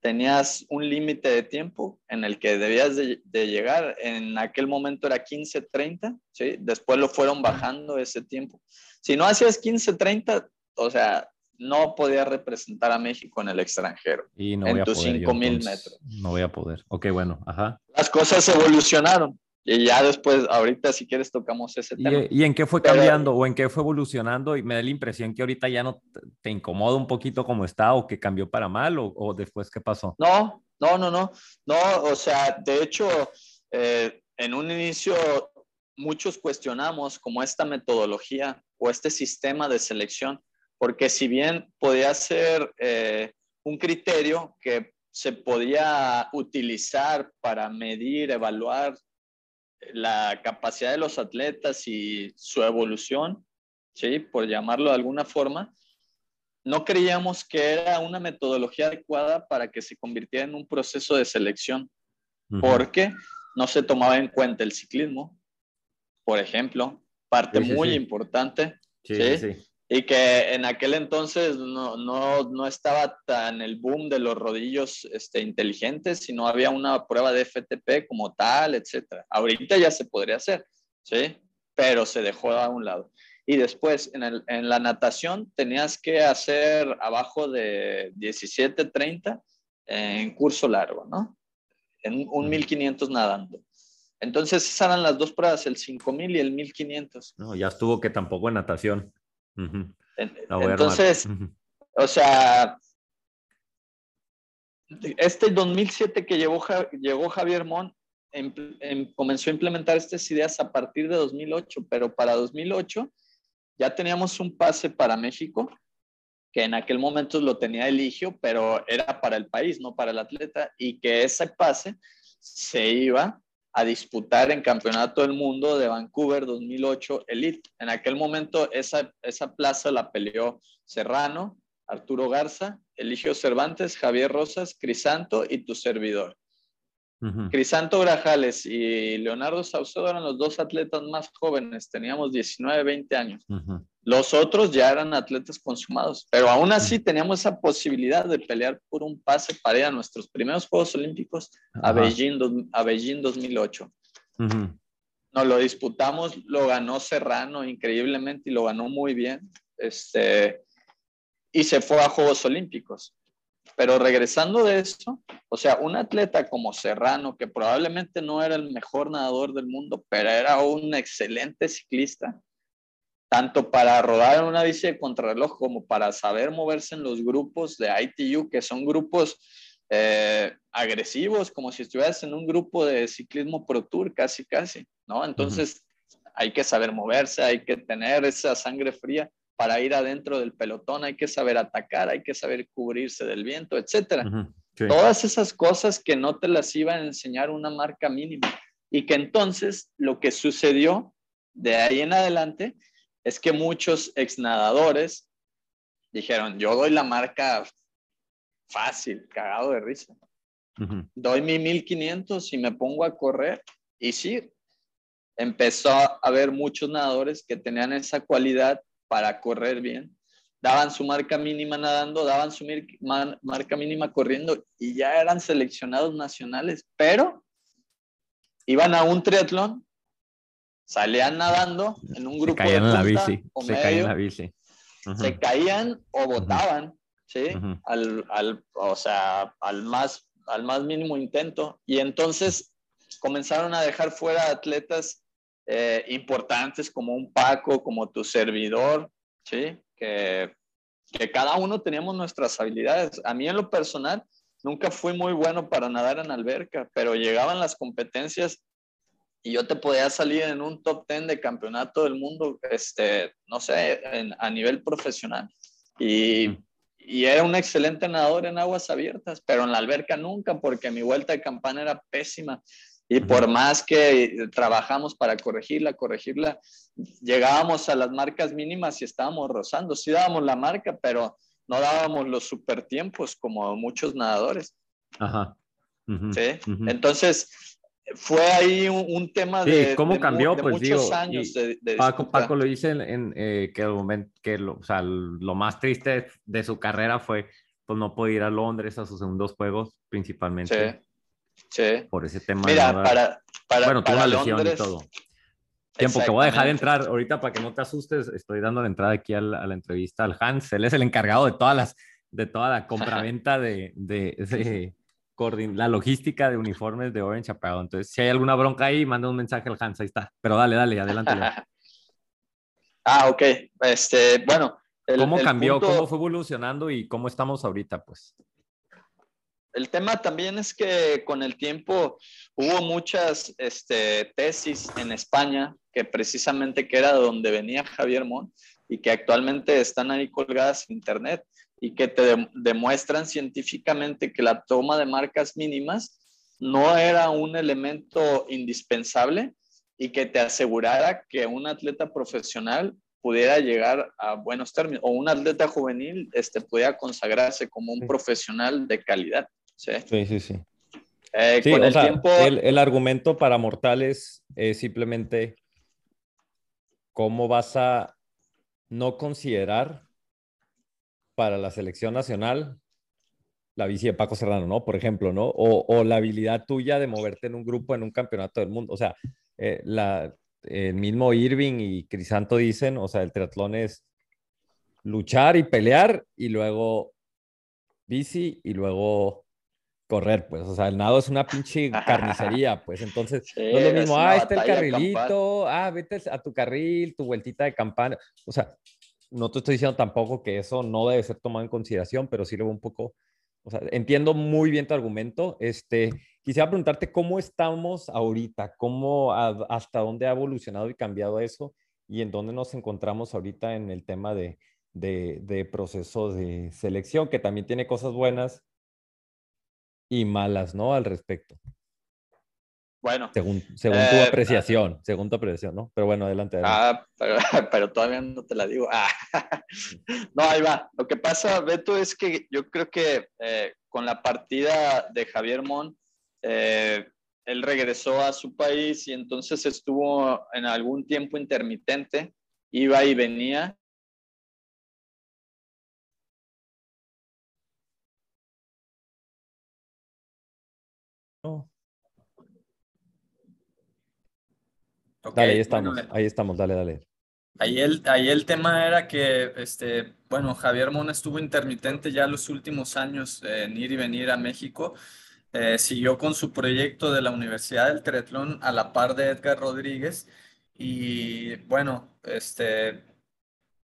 tenías un límite de tiempo en el que debías de, llegar. En aquel momento era 15.30, ¿sí? Después lo fueron bajando ese tiempo. Si no hacías 15.30, o sea, no podías representar a México en el extranjero. Y no en tus 5.000 metros. No voy a poder. Ok, bueno, ajá. Las cosas evolucionaron. Y ya después, ahorita si quieres tocamos ese tema. ¿Y, en qué fue cambiando o en qué fue evolucionando? Y me da la impresión que ahorita ya no te incomoda un poquito como está o que cambió para mal o, o después qué pasó. No, no, no, no. No, o sea, de hecho, eh, en un inicio muchos cuestionamos como esta metodología o este sistema de selección, porque si bien podía ser eh, un criterio que se podía utilizar para medir, evaluar la capacidad de los atletas y su evolución, ¿sí? por llamarlo de alguna forma, no creíamos que era una metodología adecuada para que se convirtiera en un proceso de selección, porque no se tomaba en cuenta el ciclismo, por ejemplo, parte muy importante. ¿sí? Y que en aquel entonces no, no, no, estaba tan el boom de los rodillos este, inteligentes, sino había una prueba de FTP como tal, etcétera. Ahorita ya se podría hacer, ¿sí? Pero se dejó a un lado. Y después, en, el, en la natación, tenías que hacer abajo de 17.30 en curso largo, ¿no? En un 1500 nadando. Entonces, esas eran las dos pruebas, el 5000 y el 1500. No, ya estuvo que tampoco en natación. Entonces, o sea, este 2007 que llegó, llegó Javier Mon, em, em, comenzó a implementar estas ideas a partir de 2008, pero para 2008 ya teníamos un pase para México, que en aquel momento lo tenía Eligio, pero era para el país, no para el atleta, y que ese pase se iba a disputar en Campeonato del Mundo de Vancouver 2008 Elite. En aquel momento esa, esa plaza la peleó Serrano, Arturo Garza, Eligio Cervantes, Javier Rosas, Crisanto y tu servidor. Crisanto Grajales y Leonardo Saucedo eran los dos atletas más jóvenes, teníamos 19, 20 años. Los otros ya eran atletas consumados, pero aún así teníamos esa posibilidad de pelear por un pase para ir a nuestros primeros Juegos Olímpicos a, Beijing, a Beijing 2008. Nos lo disputamos, lo ganó Serrano increíblemente y lo ganó muy bien. Este, y se fue a Juegos Olímpicos. Pero regresando de eso, o sea, un atleta como Serrano, que probablemente no era el mejor nadador del mundo, pero era un excelente ciclista, tanto para rodar en una bici de contrarreloj como para saber moverse en los grupos de ITU, que son grupos eh, agresivos, como si estuvieras en un grupo de ciclismo Pro Tour, casi, casi, ¿no? Entonces, hay que saber moverse, hay que tener esa sangre fría para ir adentro del pelotón, hay que saber atacar, hay que saber cubrirse del viento, etcétera. Todas esas cosas que no te las iba a enseñar una marca mínima. Y que entonces lo que sucedió de ahí en adelante es que muchos exnadadores dijeron, yo doy la marca fácil, cagado de risa. Doy mi 1500 y me pongo a correr. Y sí, empezó a haber muchos nadadores que tenían esa cualidad para correr bien. Daban su marca mínima nadando, daban su marca mínima corriendo y ya eran seleccionados nacionales, pero iban a un triatlón, salían nadando en un grupo se caían de en la bici, se caían en la bici. Se caían o botaban, ¿sí? al, al, o sea, al más, al más mínimo intento. Y entonces comenzaron a dejar fuera atletas eh, importantes como un Paco, como tu servidor, ¿sí? Que, que cada uno teníamos nuestras habilidades. A mí en lo personal nunca fui muy bueno para nadar en alberca, pero llegaban las competencias y yo te podía salir en un top 10 de campeonato del mundo, este, no sé, a nivel profesional. Y, y, era un excelente nadador en aguas abiertas, pero en la alberca nunca, porque mi vuelta de campana era pésima. Y por más que trabajamos para corregirla, corregirla, llegábamos a las marcas mínimas y estábamos rozando. Sí dábamos la marca, pero no dábamos los super tiempos como muchos nadadores. Ajá. ¿Sí? Entonces, fue ahí un, tema de, ¿cómo cambió? pues muchos años. De, Paco, Paco, lo dice en, eh, que, el momento, que lo, o sea, lo más triste de su carrera fue pues no poder ir a Londres a sus segundos juegos, principalmente. Sí Sí. Por ese tema. Mira, para, para, Bueno, para una lesión y todo. Tiempo que voy a dejar entrar ahorita para que no te asustes. Estoy dando la entrada aquí a la, a la entrevista al Hans. Él es el encargado de todas las, de toda la compraventa de, de, de, la logística de uniformes de Orange Apparel. Entonces, si hay alguna bronca ahí, manda un mensaje al Hans. Ahí está. Pero dale, dale, adelante. ah, ok. Este, bueno. El, ¿Cómo cambió? ¿Cómo fue evolucionando y cómo estamos ahorita, pues? El tema también es que con el tiempo hubo muchas este, tesis en España que precisamente que era donde venía Javier Mon y que actualmente están ahí colgadas en internet y que te demuestran científicamente que la toma de marcas mínimas no era un elemento indispensable y que te asegurara que un atleta profesional pudiera llegar a buenos términos o un atleta juvenil este, pudiera consagrarse como un profesional de calidad. Sí, sí, sí. Eh, con el, tiempo... el, argumento para mortales es simplemente cómo vas a no considerar para la selección nacional la bici de Paco Serrano, ¿no? Por ejemplo, ¿no? O, la habilidad tuya de moverte en un grupo en un campeonato del mundo. O sea, eh, la, el mismo Irving y Crisanto dicen, o sea, el triatlón es luchar y pelear y luego bici y luego correr, pues, o sea, el nado es una pinche carnicería, pues, entonces no es lo mismo, ah, está el carrilito, ah, vete a tu carril, tu vueltita de campana, o sea, no te estoy diciendo tampoco que eso no debe ser tomado en consideración, pero sí lo un poco, o sea, entiendo muy bien tu argumento, este, quisiera preguntarte cómo estamos ahorita, cómo, hasta dónde ha evolucionado y cambiado eso, y en dónde nos encontramos ahorita en el tema de, de, de proceso de selección, que también tiene cosas buenas, y malas, ¿no? Al respecto. Bueno. Según, tu eh, apreciación, según tu apreciación, ¿no? Pero bueno, adelante. Ah, pero, todavía no te la digo. Ah, no, ahí va. Lo que pasa, Beto, es que yo creo que eh, con la partida de Javier Mon, eh, él regresó a su país y entonces estuvo en algún tiempo intermitente, iba y venía. Oh. Ok, Dale, ahí estamos, bueno, ahí estamos, dale, dale. Ahí el, ahí el tema era que, este, bueno, Javier Mona estuvo intermitente ya los últimos años en ir y venir a México. Eh, siguió con su proyecto de la Universidad del Triatlón a la par de Edgar Rodríguez y bueno, este,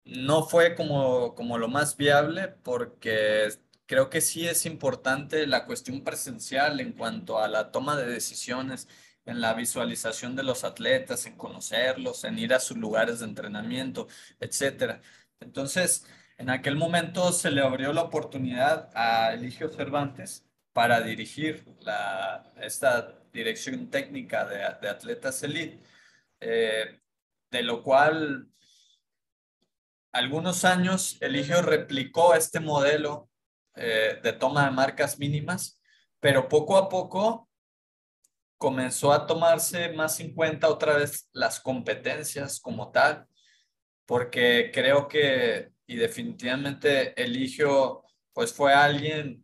no fue como, como lo más viable porque creo que sí es importante la cuestión presencial en cuanto a la toma de decisiones en la visualización de los atletas, en conocerlos, en ir a sus lugares de entrenamiento, etcétera. Entonces, en aquel momento se le abrió la oportunidad a Eligio Cervantes para dirigir esta dirección técnica de, de atletas elite, eh, de lo cual algunos años Eligio replicó este modelo eh, de toma de marcas mínimas, pero poco a poco comenzó a tomarse más en cuenta otra vez las competencias como tal, porque creo que y definitivamente Eligio pues fue alguien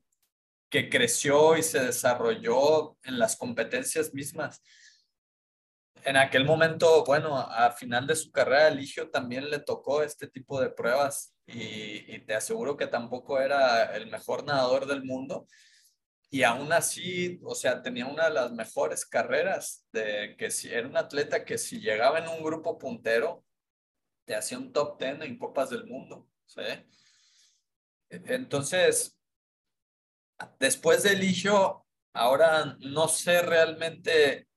que creció y se desarrolló en las competencias mismas. En aquel momento, bueno, a final de su carrera, Eligio también le tocó este tipo de pruebas y, y te aseguro que tampoco era el mejor nadador del mundo, y aún así, o sea, tenía una de las mejores carreras, de que si era un atleta que si llegaba en un grupo puntero, te hacía un top ten en Copas del Mundo, ¿sí? Entonces, después de Eligio, ahora no sé realmente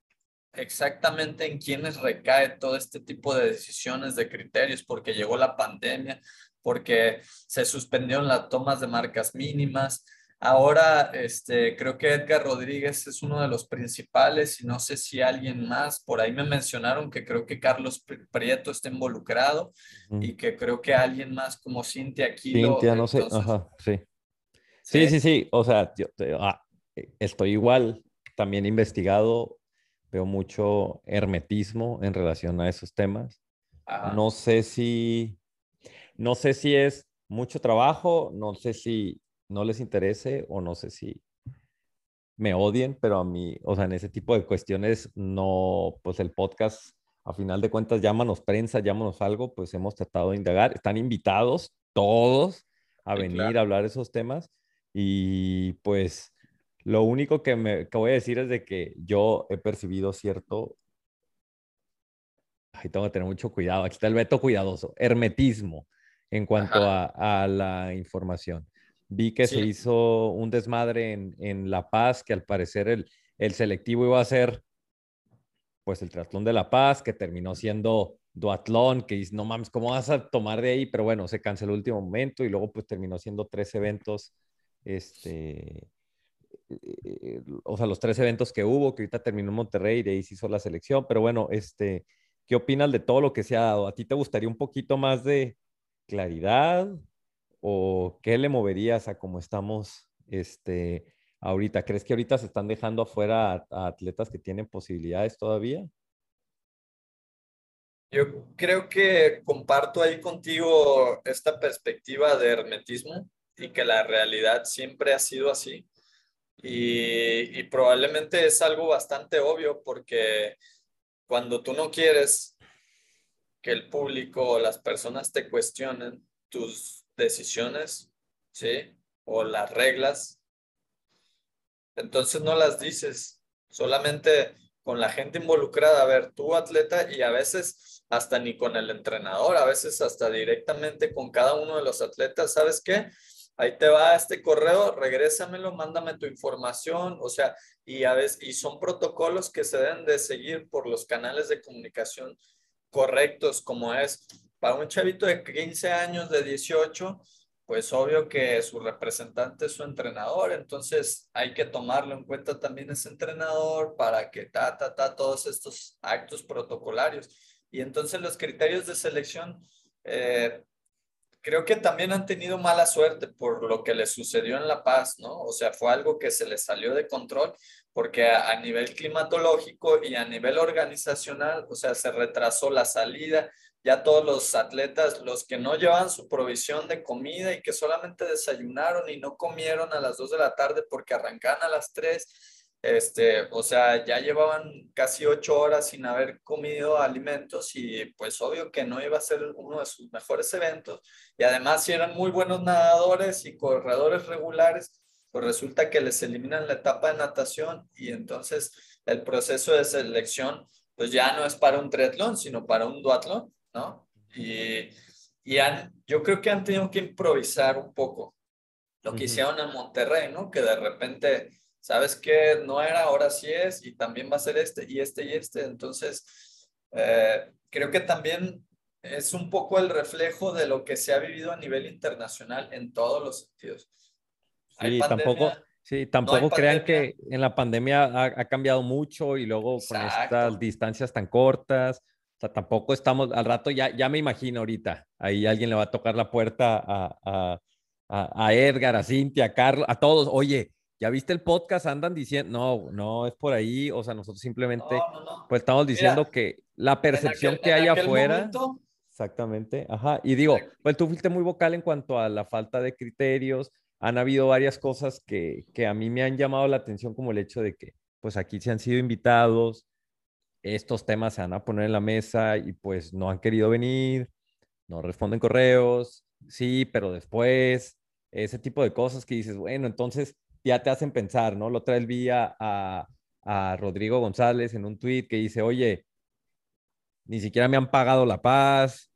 exactamente en quiénes recae todo este tipo de decisiones, de criterios, porque llegó la pandemia, porque se suspendieron las tomas de marcas mínimas, Ahora, este, creo que Edgar Rodríguez es uno de los principales y no sé si alguien más. Por ahí me mencionaron que creo que Carlos Prieto está involucrado y que creo que alguien más como Cintia aquí. Cintia, no sé, ajá, sí. sí. Sí, sí, O sea, yo ah, estoy igual, también investigado, veo mucho hermetismo en relación a esos temas. No sé si, no sé si es mucho trabajo, no sé si no les interese o no sé si me odien, pero a mí, o sea, en ese tipo de cuestiones, no, pues el podcast, a final de cuentas, llámanos prensa, llámanos algo, pues hemos tratado de indagar. Están invitados todos a venir a hablar de esos temas y pues lo único que, me, que voy a decir es de que yo he percibido cierto, ahí tengo que tener mucho cuidado, aquí está el veto cuidadoso, hermetismo en cuanto a, a la información. Vi que se hizo un desmadre en, La Paz, que al parecer el, el selectivo iba a ser pues el triatlón de La Paz, que terminó siendo duatlón, que dice, no mames, ¿cómo vas a tomar de ahí? Pero bueno, se canceló el último momento y luego pues terminó siendo tres eventos, este, eh, o sea, los tres eventos que hubo, que ahorita terminó en Monterrey y de ahí se hizo la selección, pero bueno, este, ¿qué opinas de todo lo que se ha dado? ¿A ti te gustaría un poquito más de claridad o qué le moverías a cómo estamos este, ahorita? ¿Crees que ahorita se están dejando afuera a, atletas que tienen posibilidades todavía? Yo creo que comparto ahí contigo esta perspectiva de hermetismo y que la realidad siempre ha sido así. Y, y, probablemente es algo bastante obvio porque cuando tú no quieres que el público o las personas te cuestionen tus decisiones, ¿sí? O las reglas. Entonces no las dices, solamente con la gente involucrada, a ver, tú atleta y a veces hasta ni con el entrenador, a veces hasta directamente con cada uno de los atletas, ¿sabes qué? Ahí te va este correo, regrésamelo, mándame tu información, o sea, y a veces, y son protocolos que se deben de seguir por los canales de comunicación correctos, como es para un chavito de 15 años, de 18, pues obvio que su representante es su entrenador, entonces hay que tomarlo en cuenta también ese entrenador para que ta, ta, ta, todos estos actos protocolarios. Y entonces los criterios de selección, eh, creo que también han tenido mala suerte por lo que les sucedió en La Paz, ¿no? O sea, fue algo que se les salió de control porque a, nivel climatológico y a nivel organizacional, o sea, se retrasó la salida, ya todos los atletas, los que no llevaban su provisión de comida y que solamente desayunaron y no comieron a las 2 de la tarde porque arrancan a las 3, este, o sea, ya llevaban casi ocho horas sin haber comido alimentos y pues obvio que no iba a ser uno de sus mejores eventos. Y además si eran muy buenos nadadores y corredores regulares, pues resulta que les eliminan la etapa de natación y entonces el proceso de selección pues ya no es para un triatlón, sino para un duatlón, ¿no? Y, y han, yo creo que han tenido que improvisar un poco lo que hicieron en Monterrey, ¿no? Que de repente, ¿sabes qué? No era, ahora sí es, y también va a ser este, y este, y este. Entonces, eh, creo que también es un poco el reflejo de lo que se ha vivido a nivel internacional en todos los sentidos. Sí, tampoco, sí, tampoco crean que en la pandemia ha, cambiado mucho y luego con estas distancias tan cortas. O sea, tampoco estamos, al rato ya, ya me imagino ahorita, ahí alguien le va a tocar la puerta a, a, a, Edgar, a Cintia, a Carlos, a todos, oye, ¿ya viste el podcast? Andan diciendo, no, no es por ahí, o sea, nosotros simplemente, pues estamos diciendo que la percepción que hay afuera... Exactamente, ajá. Y digo, pues tú fuiste muy vocal en cuanto a la falta de criterios, han habido varias cosas que, que a mí me han llamado la atención, como el hecho de que, pues aquí se han sido invitados, estos temas se van a poner en la mesa y pues no han querido venir, no responden correos, sí, pero después, ese tipo de cosas que dices, bueno, entonces ya te hacen pensar, ¿no? Lo trae el vía a, Rodrigo González en un tweet que dice, oye, ni siquiera me han pagado la paz,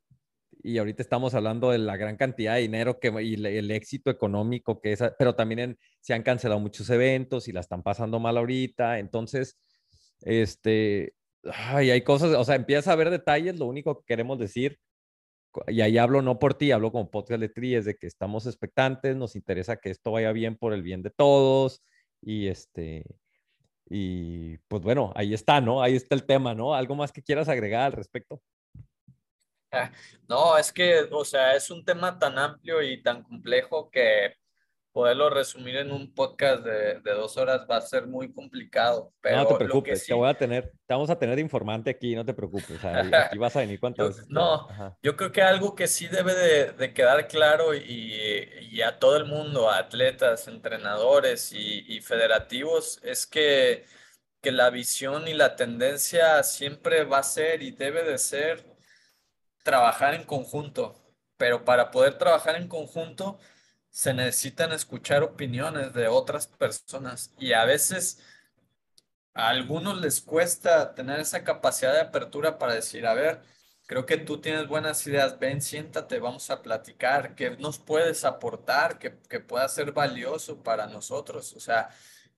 y ahorita estamos hablando de la gran cantidad de dinero que, y el, éxito económico que es, pero también se han cancelado muchos eventos y la están pasando mal ahorita, entonces, este, ay, hay cosas, o sea, empieza a ver detalles, lo único que queremos decir, y ahí hablo no por ti, hablo como podcast de tri, es de que estamos expectantes, nos interesa que esto vaya bien por el bien de todos, y este, y pues bueno, ahí está, ¿no? Ahí está el tema, ¿no? ¿Algo más que quieras agregar al respecto? No, es que, o sea, es un tema tan amplio y tan complejo que poderlo resumir en un podcast de, dos horas va a ser muy complicado. Pero no te preocupes, te voy a tener, te vamos a tener de informante aquí, no te preocupes. aquí vas a venir cuantas veces. No, yo creo que algo que sí debe de, quedar claro y, a todo el mundo, a atletas, entrenadores y, y federativos, es que, que la visión y la tendencia siempre va a ser y debe de ser trabajar en conjunto, pero para poder trabajar en conjunto se necesitan escuchar opiniones de otras personas y a veces a algunos les cuesta tener esa capacidad de apertura para decir, a ver, creo que tú tienes buenas ideas, ven, siéntate, vamos a platicar, ¿qué nos puedes aportar que, que pueda ser valioso para nosotros? O sea,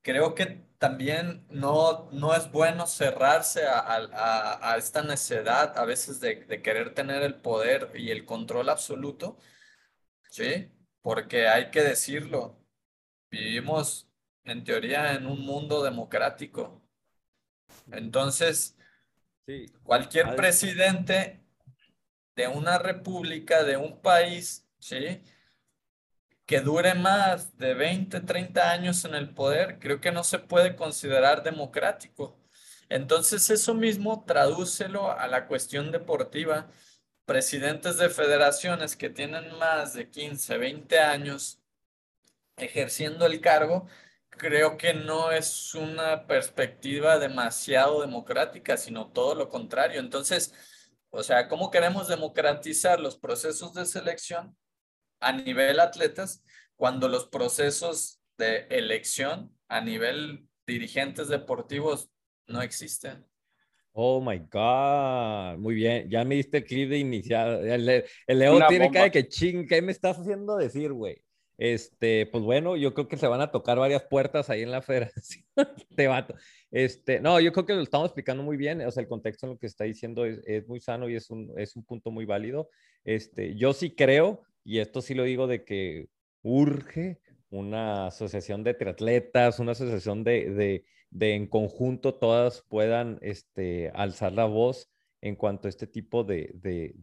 creo que también no, no es bueno cerrarse a, esta necedad a veces de, querer tener el poder y el control absoluto, ¿sí? Porque hay que decirlo, vivimos en teoría en un mundo democrático. Entonces, cualquier presidente de una república, de un país, ¿sí? que dure más de 20, 30 años en el poder, creo que no se puede considerar democrático. Entonces, eso mismo tradúcelo a la cuestión deportiva. Presidentes de federaciones que tienen más de 15, 20 años ejerciendo el cargo, creo que no es una perspectiva demasiado democrática, sino todo lo contrario. Entonces, o sea, ¿cómo queremos democratizar los procesos de selección a nivel atletas cuando los procesos de elección a nivel dirigentes deportivos no existen. Oh my God, muy bien. Ya me diste el clip de iniciar. El, el Leo tiene cara de que ching, ¿qué me estás haciendo decir, güey? Este, pues bueno, yo creo que se van a tocar varias puertas ahí en la federación. Te vato. Este, no, yo creo que lo estamos explicando muy bien. O sea, el contexto en lo que está diciendo es, es muy sano y es un, es un punto muy válido. Este, yo sí creo y esto sí lo digo de que urge una asociación de triatletas, una asociación de, de, de en conjunto todas puedan este, alzar la voz en cuanto a este tipo de, de,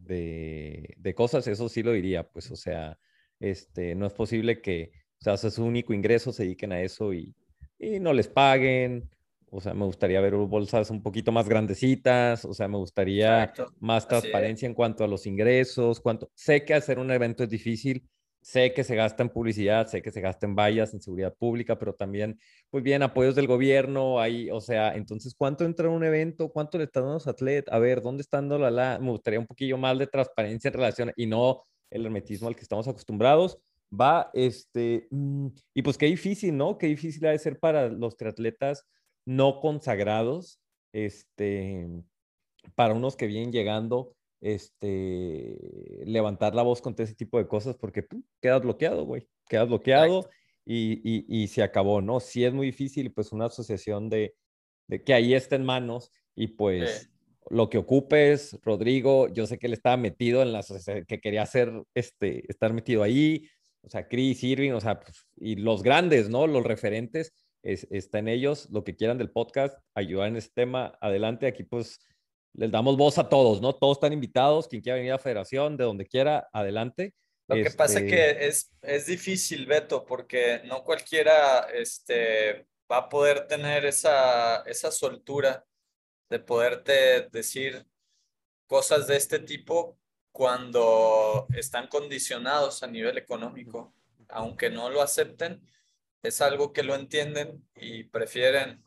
de, cosas, eso sí lo diría, pues, o sea, este, no es posible que, o sea, su único ingreso, se dediquen a eso y, y no les paguen, o sea, me gustaría ver bolsas un poquito más grandecitas, o sea, me gustaría más transparencia en cuanto a los ingresos, cuánto... Sé que hacer un evento es difícil sé que se gasta en publicidad, sé que se gasta en vallas, en seguridad pública, pero también, pues bien, apoyos del gobierno, ahí, o sea, entonces, ¿cuánto entra en un evento? ¿Cuánto le están dando a los atletas? A ver, ¿dónde están dando la, la? Me gustaría un poquillo más de transparencia en relación y no el hermetismo al que estamos acostumbrados. Va, este, mm, y pues qué difícil, ¿no? Qué difícil ha de ser para los triatletas no consagrados, este, para unos que vienen llegando, este, levantar la voz con ese tipo de cosas porque tú quedas bloqueado, güey, quedas bloqueado y, y, y, se acabó, ¿no? Si es muy difícil, pues una asociación de, de que ahí está en manos y pues... Lo que ocupes, Rodrigo, yo sé que él estaba metido en la que quería hacer, este, estar metido ahí, o sea, Chris, Irving, o sea, pues, y los grandes, ¿no? Los referentes, es, está en ellos, lo que quieran del podcast, ayudar en este tema, adelante, aquí pues les damos voz a todos, ¿no? Todos están invitados, quien quiera venir a la federación, de donde quiera, adelante. Lo que pasa es este que es, es difícil, Beto, porque no cualquiera este, va a poder tener esa, esa soltura de poderte decir cosas de este tipo cuando están condicionados a nivel económico, aunque no lo acepten, es algo que lo entienden y prefieren,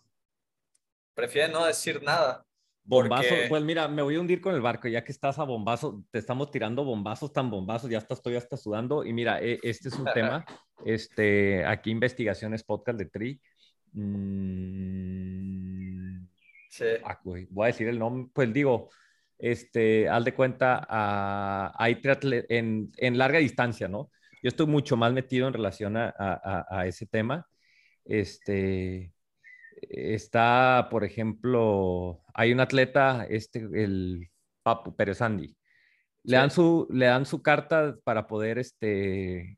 prefieren no decir nada. Bombazo, pues mira, me voy a hundir con el barco, ya que estás a bombazo, te estamos tirando bombazos tan bombazos, ya hasta estoy hasta sudando. Y mira, e, este es un tema, este, aquí investigaciones podcast de Tri. Mm, sí. Ah, voy a decir el nombre, pues digo, este, haz de cuenta, a, hay en, en, larga distancia, ¿no? Yo estoy mucho más metido en relación a, a, ese tema. Este, está, por ejemplo, hay un atleta, este, el Papu Pérez Andy. Le, dan su, le dan su carta para poder este,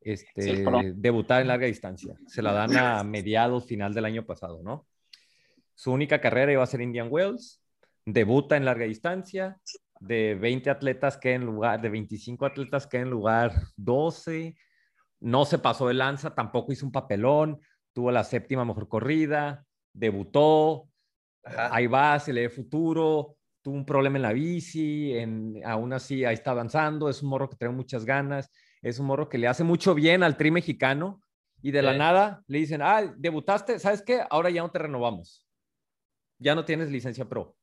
este, debutar en larga distancia. Se la dan a mediados, final del año pasado, ¿no? Su única carrera iba a ser Indian Wells debuta en larga distancia, de 20 atletas que en lugar, de 25 atletas que en lugar 12, no se pasó de lanza, tampoco hizo un papelón, tuvo la séptima mejor corrida, debutó, ahí va, se le ve futuro, tuvo un problema en la bici, en, aún así ahí está avanzando, es un morro que trae muchas ganas, es un morro que le hace mucho bien al tri mexicano y de la nada le dicen, ah, debutaste, ¿sabes qué? Ahora ya no te renovamos, ya no tienes licencia pro.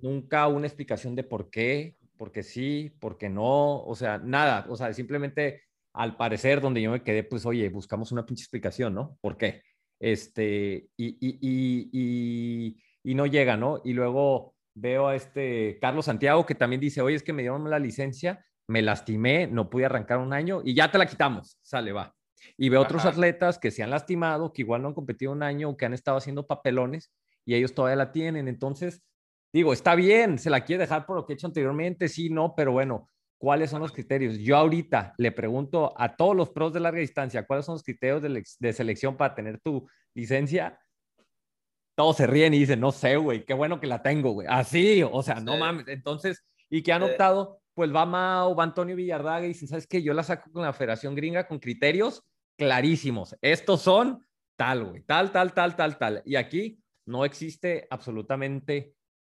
Nunca una explicación de por qué, porque sí, porque no, o sea, nada, o sea, simplemente al parecer donde yo me quedé, pues oye, buscamos una pinche explicación, ¿no? ¿Por qué? Este, y, y, y, y, no llega, ¿no? Y luego veo a este Carlos Santiago que también dice, oye, es que me dieron la licencia, me lastimé, no pude arrancar un año y ya te la quitamos, sale, va. Y veo otros atletas que se han lastimado, que igual no han competido un año, que han estado haciendo papelones y ellos todavía la tienen. Entonces, Digo, está bien, se la quiere dejar por lo que he hecho anteriormente, sí, no, pero bueno, ¿cuáles son los criterios? Yo ahorita le pregunto a todos los pros de larga distancia, ¿cuáles son los criterios de, selección para tener tu licencia? Todos se ríen y dicen, no sé, güey, qué bueno que la tengo, güey. Así, o sea, no mames. Entonces, ¿y qué han optado? Pues va Mao, va Antonio Villardaga y dicen, ¿sabes qué? Yo la saco con la Federación Gringa con criterios clarísimos. Estos son tal, güey, tal, tal, tal, tal, tal. Y aquí no existe absolutamente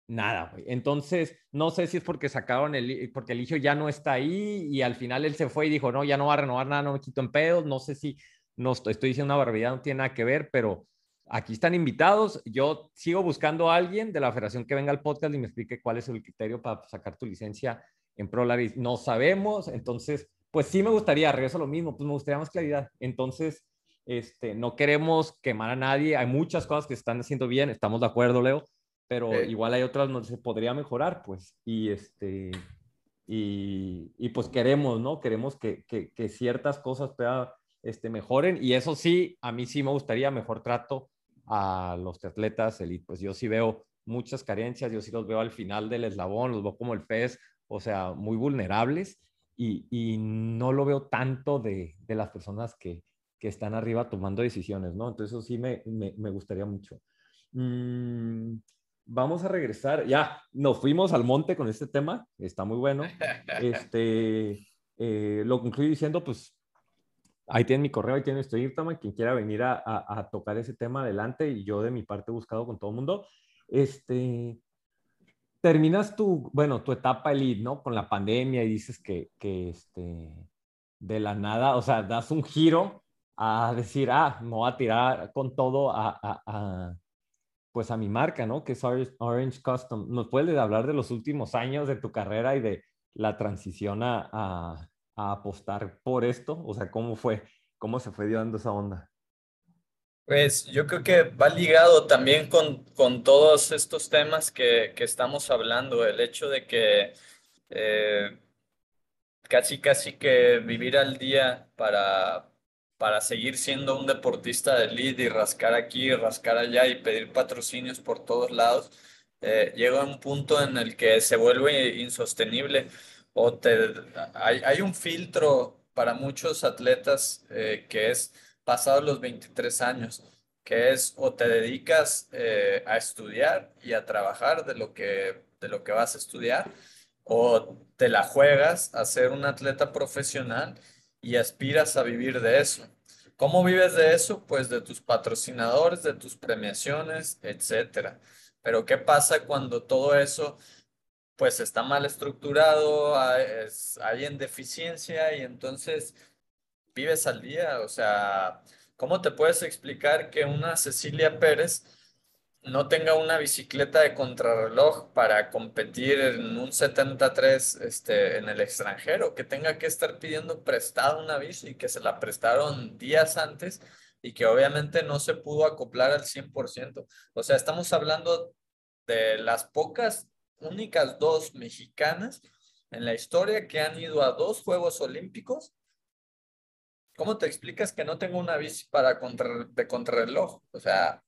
nada. Entonces, no sé si es porque sacaron el, porque el hijo ya no está ahí y al final él se fue y dijo, no, ya no va a renovar nada, no me quito en pedos. No sé si, no estoy, diciendo una barbaridad, no tiene nada que ver, pero aquí están invitados. Yo sigo buscando a alguien de la federación que venga al podcast y me explique cuál es el criterio para sacar tu licencia en ProLaris. No sabemos, entonces, pues sí me gustaría, regreso a lo mismo, pues me gustaría más claridad. Entonces, este, no queremos quemar a nadie. Hay muchas cosas que se están haciendo bien, estamos de acuerdo, Leo pero igual hay otras donde se podría mejorar, pues, y este, y, y pues queremos, ¿no? Queremos que, que, que ciertas cosas este, mejoren, y eso sí, a mí sí me gustaría mejor trato a los atletas elite, pues yo sí veo muchas carencias, yo sí los veo al final del eslabón, los veo como el pez, o sea, muy vulnerables, y, y no lo veo tanto de, de las personas que, que, están arriba tomando decisiones, ¿no? Entonces eso sí me, me, me gustaría mucho. Mm, vamos a regresar. Ya, nos fuimos al monte con este tema, está muy bueno. Este, eh, lo concluyo diciendo, pues, ahí tienen mi correo, ahí tienen nuestro Instagram, quien quiera venir a, a, tocar ese tema adelante y yo de mi parte he buscado con todo el mundo. Este, terminas tu, bueno, tu etapa elite, ¿no? Con la pandemia y dices que, que este, de la nada, o sea, das un giro a decir, ah, me voy a tirar con todo a, a, a pues a mi marca, ¿no? Que es Orange Custom. ¿Nos puedes hablar de los últimos años de tu carrera y de la transición a, apostar por esto? O sea, ¿cómo fue? ¿Cómo se fue dando esa onda? Pues yo creo que va ligado también con, todos estos temas que, que, estamos hablando, el hecho de que eh, casi, casi que vivir al día para, para seguir siendo un deportista de elite y rascar aquí, rascar allá y pedir patrocinios por todos lados, eh, llega un punto en el que se vuelve insostenible o te, hay, hay un filtro para muchos atletas eh, que es pasados los 23 años, que es o te dedicas eh, a estudiar y a trabajar de lo, que, de lo que vas a estudiar, o te la juegas a ser un atleta profesional y aspiras a vivir de eso. ¿Cómo vives de eso? Pues de tus patrocinadores, de tus premiaciones, etcétera. Pero ¿qué pasa cuando todo eso pues está mal estructurado, hay, hay en deficiencia y entonces vives al día? O sea, ¿Cómo te puedes explicar que una Cecilia Pérez no tenga una bicicleta de contrarreloj para competir en un 73 este, en el extranjero? Que tenga que estar pidiendo prestada una bici que se la prestaron días antes y que obviamente no se pudo acoplar al 100%. O sea, estamos hablando de las pocas, únicas dos mexicanas en la historia que han ido a dos Juegos Olímpicos ¿cómo te explicas que no tengo una bici para contra, de contrarreloj? O sea,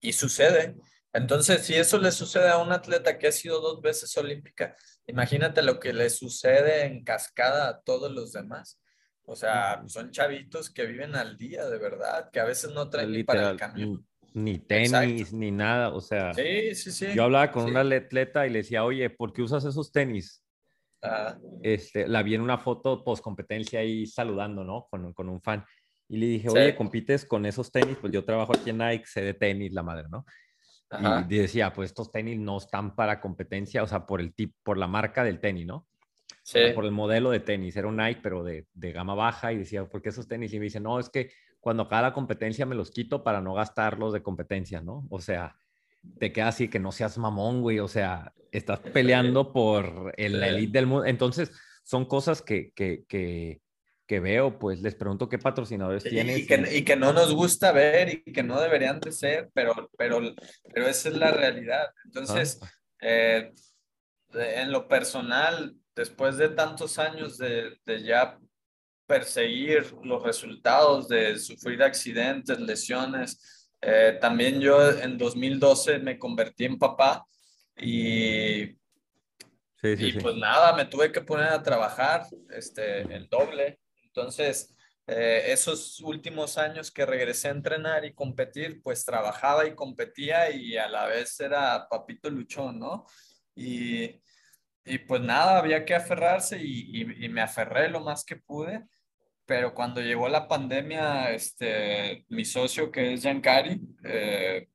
y sucede. Entonces, si eso le sucede a un atleta que ha sido dos veces olímpica, imagínate lo que le sucede en cascada a todos los demás. O sea, son chavitos que viven al día, de verdad, que a veces no traen ni para el camión. Ni tenis, ni nada, o sea. Sí, sí, sí. Yo hablaba con una atleta y le decía, oye, ¿por qué usas esos tenis? Este, la vi en una foto post competencia ahí saludando, ¿no? Con, con un fan. Y le dije, oye, ¿compites con esos tenis? Pues yo trabajo aquí en Nike, sé de tenis, la madre, ¿no? Y decía, pues estos tenis no están para competencia, o sea, por el tipo, por la marca del tenis, ¿no? Sí. Por el modelo de tenis. Era un Nike, pero de, de gama baja. Y decía, ¿por qué esos tenis? Y me dice, no, es que cuando cada competencia me los quito para no gastarlos de competencia, ¿no? O sea, te queda así que no seas mamón, güey. O sea, estás peleando por el elite del mundo. Entonces, son cosas que, que, que, que, veo, pues les pregunto qué patrocinadores tienes. Y que, y que, no nos gusta ver y que no deberían de ser, pero, pero, pero esa es la realidad. Entonces, ah. eh, en lo personal, después de tantos años de, de ya perseguir los resultados, de sufrir accidentes, lesiones, eh, también yo en 2012 me convertí en papá y, y pues nada, me tuve que poner a trabajar este, el doble. Entonces, eh, esos últimos años que regresé a entrenar y competir, pues trabajaba y competía y a la vez era papito luchón, ¿no? Y, y pues nada, había que aferrarse y, y, y, me aferré lo más que pude. Pero cuando llegó la pandemia, este, mi socio que es Giancari, eh,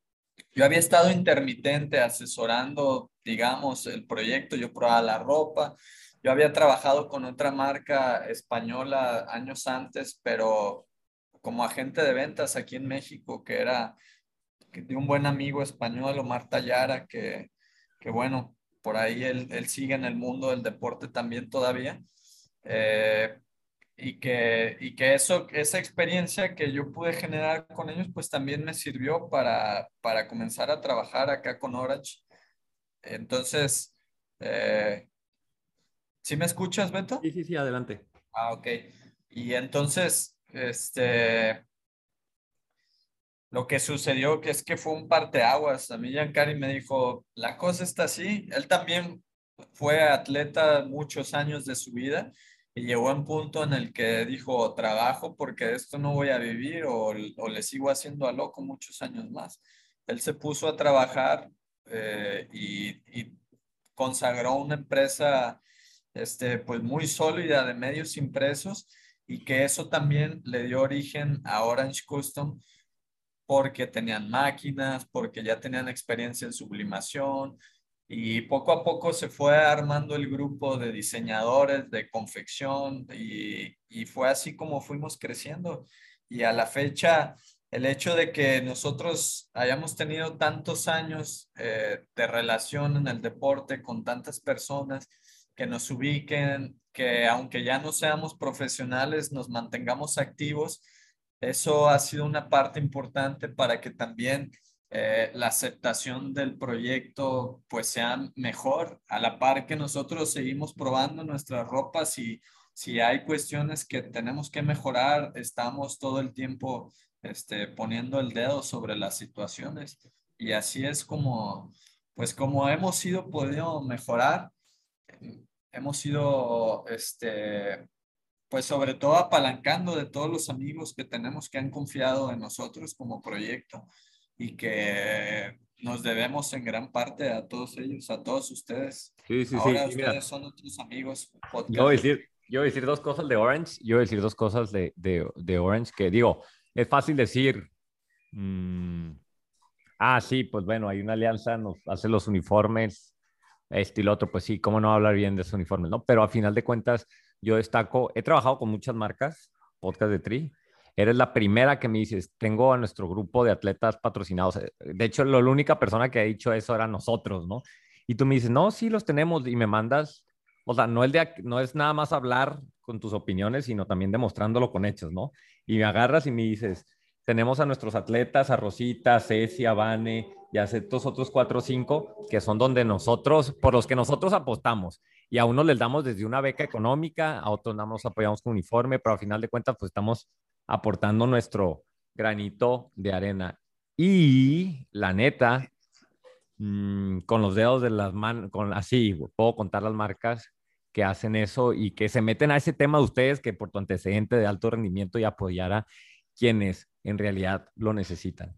yo había estado intermitente asesorando, digamos, el proyecto, yo probaba la ropa, yo había trabajado con otra marca española años antes, pero como agente de ventas aquí en México, que era de un buen amigo español, Omar Tallara, que, que bueno, por ahí él, él, sigue en el mundo del deporte también todavía. Eh, y que, y que eso, esa experiencia que yo pude generar con ellos, pues también me sirvió para, para comenzar a trabajar acá con Orange. Entonces, eh, ¿sí me escuchas, Beto? Sí, sí, sí, adelante. Ah, ok. Y entonces, este, lo que sucedió que es que fue un parteaguas. A mí Giancarlo me dijo, la cosa está así. Él también fue atleta muchos años de su vida y llegó a un punto en el que dijo, trabajo porque de esto no voy a vivir o, o, le sigo haciendo a loco muchos años más. Él se puso a trabajar eh, y, y, consagró una empresa este, pues muy sólida de medios impresos y que eso también le dio origen a Orange Custom porque tenían máquinas, porque ya tenían experiencia en sublimación, Y poco a poco se fue armando el grupo de diseñadores de confección y, y fue así como fuimos creciendo. Y a la fecha, el hecho de que nosotros hayamos tenido tantos años eh, de relación en el deporte con tantas personas que nos ubiquen, que aunque ya no seamos profesionales, nos mantengamos activos, eso ha sido una parte importante para que también eh, la aceptación del proyecto pues sea mejor, a la par que nosotros seguimos probando nuestras ropas y si hay cuestiones que tenemos que mejorar, estamos todo el tiempo este, poniendo el dedo sobre las situaciones. Y así es como, pues como hemos ido podido mejorar, hemos ido, este, pues sobre todo apalancando de todos los amigos que tenemos que han confiado en nosotros como proyecto y que nos debemos en gran parte a todos ellos, a todos ustedes. Sí, sí, Ahora sí. ustedes son otros amigos. Yo voy, a decir, yo voy a decir dos cosas de Orange. Yo voy a decir dos cosas de, de, de Orange que digo, es fácil decir, mmm, ah, sí, pues bueno, hay una alianza, nos hace los uniformes, este y lo otro, pues sí, ¿cómo no hablar bien de esos uniformes? ¿no? Pero a final de cuentas, yo destaco, he trabajado con muchas marcas, podcast de Tri, eres la primera que me dices, tengo a nuestro grupo de atletas patrocinados. De hecho, la única persona que ha dicho eso era nosotros, ¿no? Y tú me dices, no, sí los tenemos y me mandas, o sea, no, el de, no es nada más hablar con tus opiniones, sino también demostrándolo con hechos, ¿no? Y me agarras y me dices, tenemos a nuestros atletas, a Rosita, a Ceci, a Vane y a estos otros cuatro o cinco, que son donde nosotros, por los que nosotros apostamos. Y a unos les damos desde una beca económica, a otros nos apoyamos con uniforme, pero al final de cuentas, pues estamos aportando nuestro granito de arena. Y la neta, mmm, con los dedos de las manos, así, puedo contar las marcas que hacen eso y que se meten a ese tema de ustedes que por tu antecedente de alto rendimiento y apoyar a quienes en realidad lo necesitan.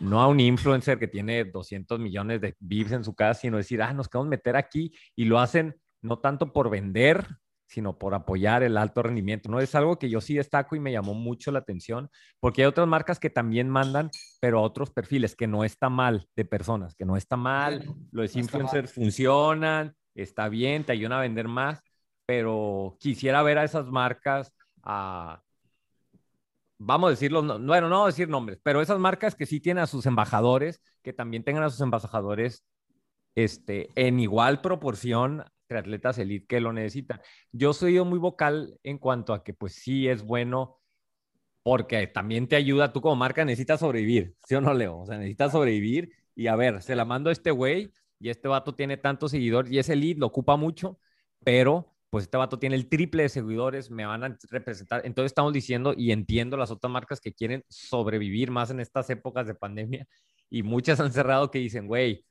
No a un influencer que tiene 200 millones de views en su casa, sino decir, ah, nos queremos meter aquí y lo hacen no tanto por vender, sino por apoyar el alto rendimiento. No es algo que yo sí destaco y me llamó mucho la atención, porque hay otras marcas que también mandan, pero a otros perfiles, que no está mal de personas, que no está mal, los influencers funcionan, está bien, te ayudan a vender más, pero quisiera ver a esas marcas, a, vamos a decirlo, no, bueno, no decir nombres, pero esas marcas que sí tienen a sus embajadores, que también tengan a sus embajadores este, en igual proporción de atletas elite que lo necesitan. Yo soy muy vocal en cuanto a que pues sí es bueno porque también te ayuda, tú como marca necesitas sobrevivir, ¿sí o no, Leo? O sea, necesitas sobrevivir y a ver, se la mando a este güey y este vato tiene tantos seguidores y ese lead lo ocupa mucho, pero pues este vato tiene el triple de seguidores, me van a representar. Entonces estamos diciendo y entiendo las otras marcas que quieren sobrevivir más en estas épocas de pandemia y muchas han cerrado que dicen, güey,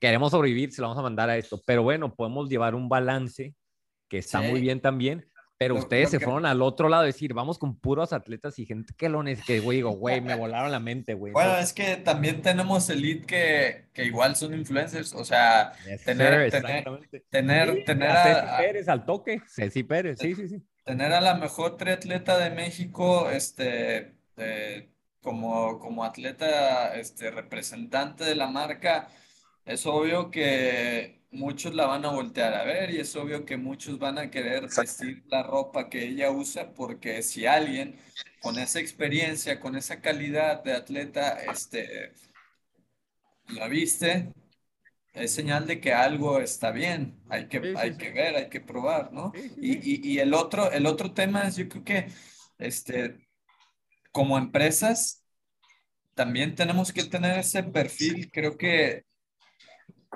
queremos sobrevivir, se lo vamos a mandar a esto. Pero bueno, podemos llevar un balance que está sí. muy bien también. Pero ustedes se que... fueron al otro lado a decir, vamos con puros atletas y gente que lo necesita, güey, digo, güey, me volaron la mente, güey. Bueno, ¿no? es que también tenemos elite que, que igual son influencers, o sea, yes, tener, sir, tener, tener, sí, tener a, Ceci Pérez al toque, Ceci Pérez, sí, sí, sí. Tener a la mejor triatleta de México, este, eh, como, como atleta, este, representante de la marca, es obvio que muchos la van a voltear a ver y es obvio que muchos van a querer vestir la ropa que ella usa porque si alguien con esa experiencia, con esa calidad de atleta, este, la viste, es señal de que algo está bien. Hay que, sí, sí, hay sí. que ver, hay que probar, ¿no? Y, y, y, el, otro, el otro tema es, yo creo que, este, como empresas, también tenemos que tener ese perfil, creo que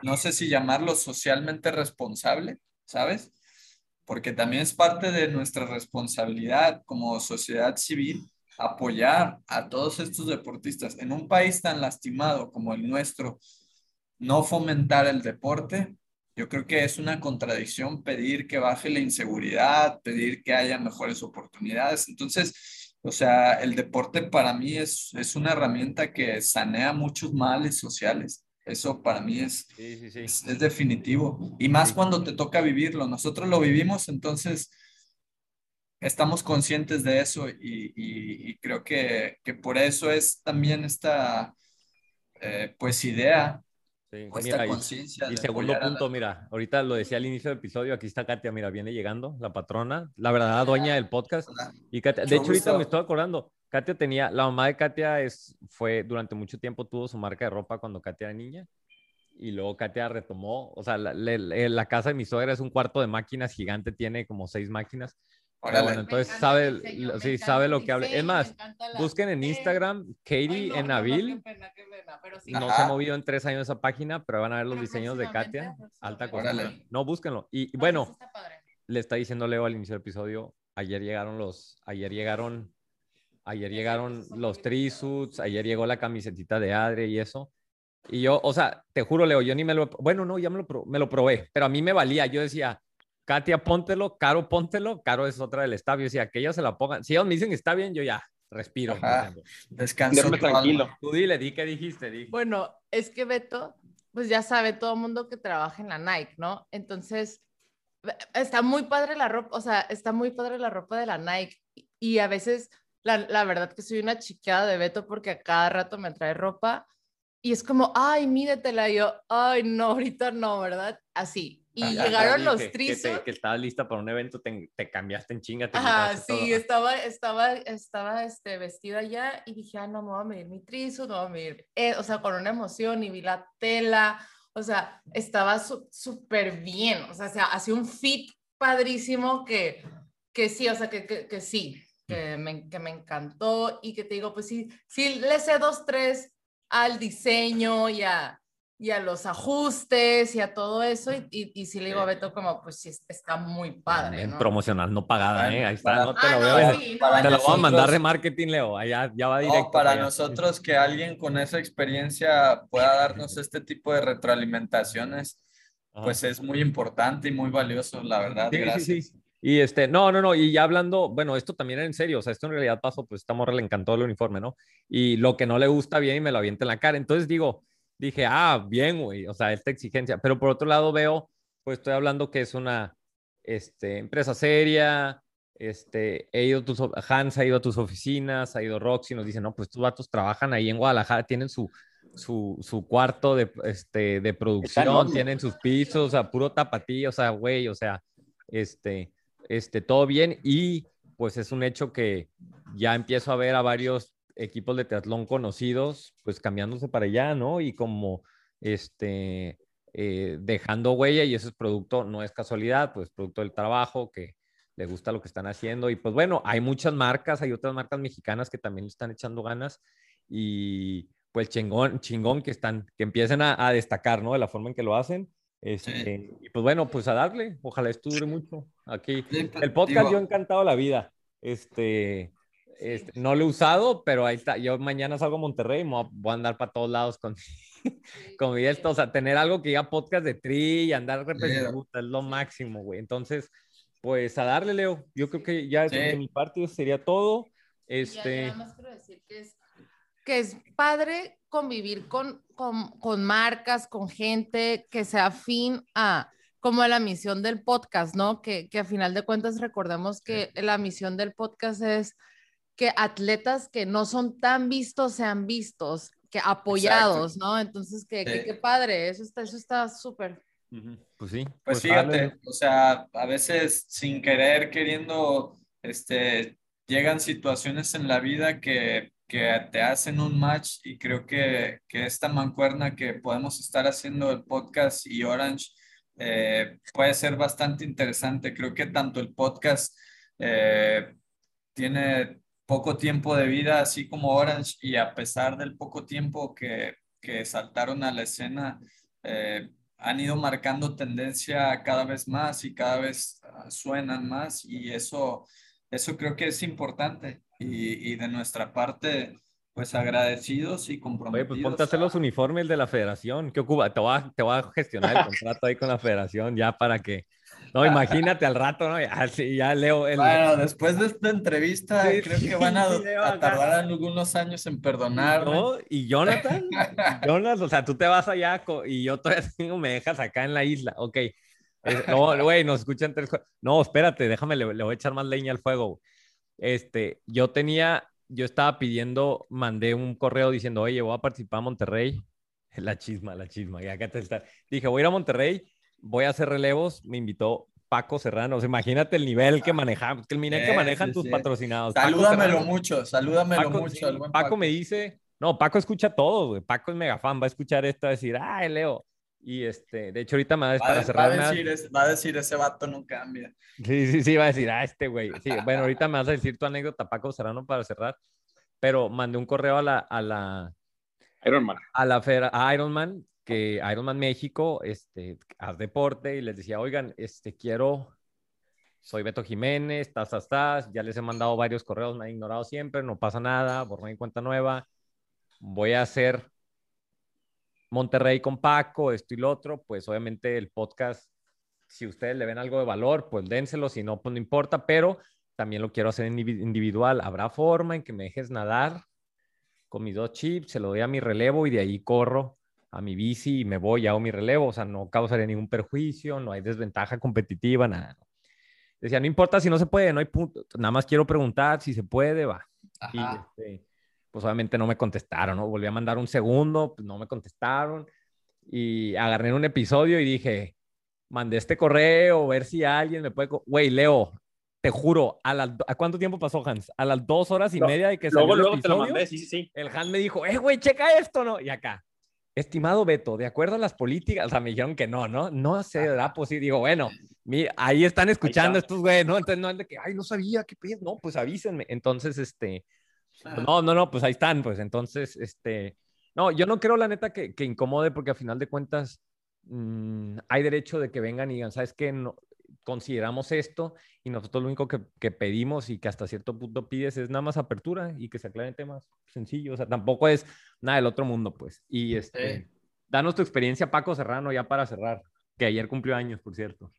no sé si llamarlo socialmente responsable, ¿sabes? Porque también es parte de nuestra responsabilidad como sociedad civil apoyar a todos estos deportistas. En un país tan lastimado como el nuestro, no fomentar el deporte, yo creo que es una contradicción pedir que baje la inseguridad, pedir que haya mejores oportunidades. Entonces, o sea, el deporte para mí es, es una herramienta que sanea muchos males sociales. Eso para mí es, sí, sí, sí. es, es, definitivo. Y más cuando te toca vivirlo. Nosotros lo vivimos, entonces estamos conscientes de eso y, y, y creo que, que, por eso es también esta eh, pues idea o esta mira, y- conciencia Y de segundo punto, la- mira, ahorita lo decía al inicio del episodio, aquí está Katia, mira, viene llegando, la patrona, la verdadera dueña del podcast. Y Katia, de hecho, ahorita me estoy acordando, Katia tenía, la mamá de Katia es, fue, durante mucho tiempo tuvo su marca de ropa cuando Katia era niña. Y luego Katia retomó, o sea, la, la casa de mi suegra es un cuarto de máquinas gigante, tiene como seis máquinas. Órale. bueno, entonces sabe, sí, sabe lo que habla. Es más, busquen en Instagram Katie en Nabil. No se ha movido en tres años esa página, pero van a ver los Pero diseños de Katia. Alta costura. No, búsquenlo. Y, y No, bueno, está le está diciendo Leo al inicio del episodio, ayer llegaron los, ayer llegaron, ayer llegaron los trisuits, ayer llegó la camisetita de Adri y eso. Y yo, o sea, te juro, Leo, yo ni me lo, bueno, no, ya me lo, me lo probé, pero a mí me valía, yo decía, Katia, póntelo, Caro, póntelo, Caro es otra del staff, yo decía, que ellos se la pongan, si ellos me dicen que está bien, yo ya, respiro. Descanso. Tranquilo. alma. Tú dile, di que dijiste, di. Bueno, es que Beto, pues ya sabe todo el mundo que trabaja en la Nike, ¿no? Entonces, está muy padre la ropa, o sea, está muy padre la ropa de la Nike. Y a veces, la, la verdad que soy una chiqueada de Beto porque a cada rato me trae ropa y es como, ay, mídetela. Y yo, ay, no, ahorita no, ¿verdad? Así. Y Ajá, llegaron los que, trizos. te- que estabas lista para un evento, te, te cambiaste en chinga. te Ajá, sí, todo. estaba, estaba, estaba este, vestida ya y dije, ah, no, me voy a medir mi trizo, me voy a medir, eh, o sea, con una emoción y vi la tela, o sea, estaba su- súper bien, o sea, o sea, hacía un fit padrísimo que, que sí, o sea, que, que, que sí, que me, que me encantó y que te digo, pues sí, sí, le sé dos, tres al diseño y a, y a los ajustes y a todo eso y, y, y sí le digo a Beto como, pues sí, está muy padre, En ¿no? promocional no pagada, ¿eh? Ahí está, no te Ah, lo no, veo. sí, no, para Te lo voy a mandar de marketing, Leo. Allá ya va directo. No, para allá. nosotros que alguien con esa experiencia pueda darnos este tipo de retroalimentaciones, Ajá. pues es muy importante y muy valioso, la verdad. Sí, sí, Gracias. Y este, no, no, no, y ya hablando, bueno, esto también era en serio, o sea, esto en realidad pasó, pues esta morra le encantó el uniforme, ¿no? Y lo que no le gusta bien y me lo avienta en la cara. Entonces digo, dije, ah, bien, güey, o sea, esta exigencia. Pero por otro lado veo, pues estoy hablando que es una este, empresa seria, este, he ido a tus, Hans ha ido a tus oficinas, ha ido Roxy, nos dice, no, pues tus vatos trabajan ahí en Guadalajara, tienen su, su, su cuarto de, este, de producción, tienen sus pisos, o sea, puro tapatío, o sea, güey, o sea, este, este, todo bien y pues es un hecho que ya empiezo a ver a varios equipos de triatlón conocidos pues cambiándose para allá, ¿no? Y como este, eh, dejando huella y eso es producto, no es casualidad, pues producto del trabajo que le gusta lo que están haciendo y pues bueno, hay muchas marcas, hay otras marcas mexicanas que también están echando ganas y pues chingón, chingón que están, que empiecen a, a destacar, ¿no? De la forma en que lo hacen. Este, Y pues bueno, pues a darle, ojalá esto dure mucho aquí. Pues, El podcast digo, yo he encantado la vida. Este, este, no lo he usado, pero ahí está. Yo mañana salgo a Monterrey y me voy a- andar para todos lados con, con esto. O sea, tener algo que diga podcast de tri y andar representando es lo máximo, güey. Entonces, pues a darle, Leo. Yo creo que ya Sí. de mi parte sería todo. Ya- Este, ya nada más quiero decir que es, que es padre convivir con, con, con marcas, con gente que sea afín a como a la misión del podcast, ¿no? Que, que a final de cuentas recordemos que la misión del podcast es que atletas que no son tan vistos sean vistos, que apoyados, ¿no? Entonces, que, que- Sí. qué padre, eso está, eso está súper. pues sí. Pues darle, fíjate, o sea, a veces sin querer, queriendo, este, llegan situaciones en la vida que, que te hacen un match y creo que, que esta mancuerna que podemos estar haciendo el podcast y Orange eh, puede ser bastante interesante. Creo que tanto el podcast eh, tiene poco tiempo de vida, así como Orange, y a pesar del poco tiempo que, que saltaron a la escena, eh, han ido marcando tendencia cada vez más y cada vez ah, suenan más y eso, eso creo que es importante y, y de nuestra parte, pues agradecidos y Oye, comprometidos. pues ponte a hacer los uniformes de la federación. ¿Qué ocupa? Te voy a, te voy a gestionar el contrato ahí con la federación ya para que... No, imagínate al rato, ¿no? Ya, sí, ya leo el... Bueno, después de esta entrevista, Sí, creo que van a, a tardar algunos años en perdonarme. ¿no? Y Jonathan, Jonas, o sea, tú te vas allá y yo todavía me dejas acá en la isla. Ok. No, güey, nos escuchan tres. No, espérate, déjame, le, le voy a echar más leña al fuego. güey. Este, yo tenía, yo estaba pidiendo, mandé un correo diciendo, oye, voy a participar a Monterrey. La chisma, la chisma. Ya acá te está. Dije, voy a ir a Monterrey, voy a hacer relevos. Me invitó Paco Serrano. O sea, imagínate el nivel que manejamos, que el nivel que Sí, manejan sí, tus sí. patrocinados. Salúdamelo mucho, salúdamelo Paco, mucho. sí, al buen Paco me dice, no, Paco escucha todo, güey. Paco es mega fan, va a escuchar esto, va a decir, ay, Leo. Y este, de hecho, ahorita me va para a- va a cerrar. decir, es- va a decir, ese vato no cambia. Sí, sí, sí, va a decir, ah, este güey. Sí, bueno, ahorita me vas a decir tu anécdota, Paco Serrano, para cerrar. Pero mandé un correo a la, a la, Iron Man. a la federa- a Ironman, que Ironman México, este, haz deporte, y les decía, oigan, este, quiero, soy Beto Jiménez, tas, tas, tas, ya les he mandado varios correos, me han ignorado siempre, no pasa nada, borrón y cuenta nueva, voy a hacer Monterrey con Paco, esto y lo otro, pues obviamente el podcast, si ustedes le ven algo de valor, pues dénselo, si no, pues no importa, pero también lo quiero hacer indivi- individual, habrá forma en que me dejes nadar con mis dos chips, se lo doy a mi relevo y de ahí corro a mi bici y me voy y hago mi relevo. O sea, no causaría ningún perjuicio, no hay desventaja competitiva, nada. Decía, no importa si no se puede, no hay punto. Nada más quiero preguntar si se puede, va. Y Ajá. este, pues obviamente no me contestaron, ¿no? Volví a mandar un segundo, pues no me contestaron. Y agarré un episodio y dije, mandé este correo, ver si alguien me puede... Güey, Leo, te juro, ¿a, las ¿a cuánto tiempo pasó, Hans? A las dos horas y No, media de que salió Luego, el luego te lo episodio, mandé, sí, sí, sí. el Hans me dijo, eh, güey, checa esto, ¿no? Y acá, estimado Beto, de acuerdo a las políticas, o sea, me dijeron que no, ¿no? No se da posible. Digo, bueno, mira, ahí están escuchando está. estos güey, ¿no? Entonces no es de que, ay, no sabía, qué pedo, no, pues avísenme. Entonces, este, pues, no, no, no, pues ahí están, pues entonces, este, no, yo no creo la neta que, que incomode porque a final de cuentas mm, hay derecho de que vengan y digan, ¿sabes qué? No, consideramos esto y nosotros lo único que, que pedimos y que hasta cierto punto pides es nada más apertura y que se aclaren temas sencillos, o sea, tampoco es nada del otro mundo, pues. Y este, Sí. danos tu experiencia, Paco Serrano, ya para cerrar, que ayer cumplió años, por cierto.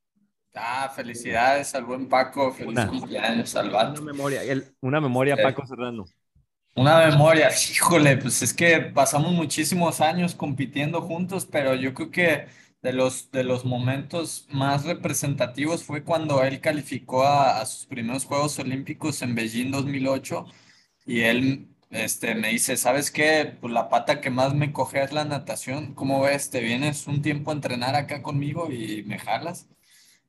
Ah, felicidades al buen Paco, feliz Una. cumpleaños al vato. Una memoria, el- una memoria, Sí. Paco Serrano. Una memoria, híjole, pues es que pasamos muchísimos años compitiendo juntos, pero yo creo que de los, de los momentos más representativos fue cuando él calificó a, sus primeros Juegos Olímpicos en Beijing 2008 y él este, me dice, ¿sabes qué? Pues la pata que más me coge es la natación. ¿Cómo ves? ¿Te vienes un tiempo a entrenar acá conmigo y me jalas?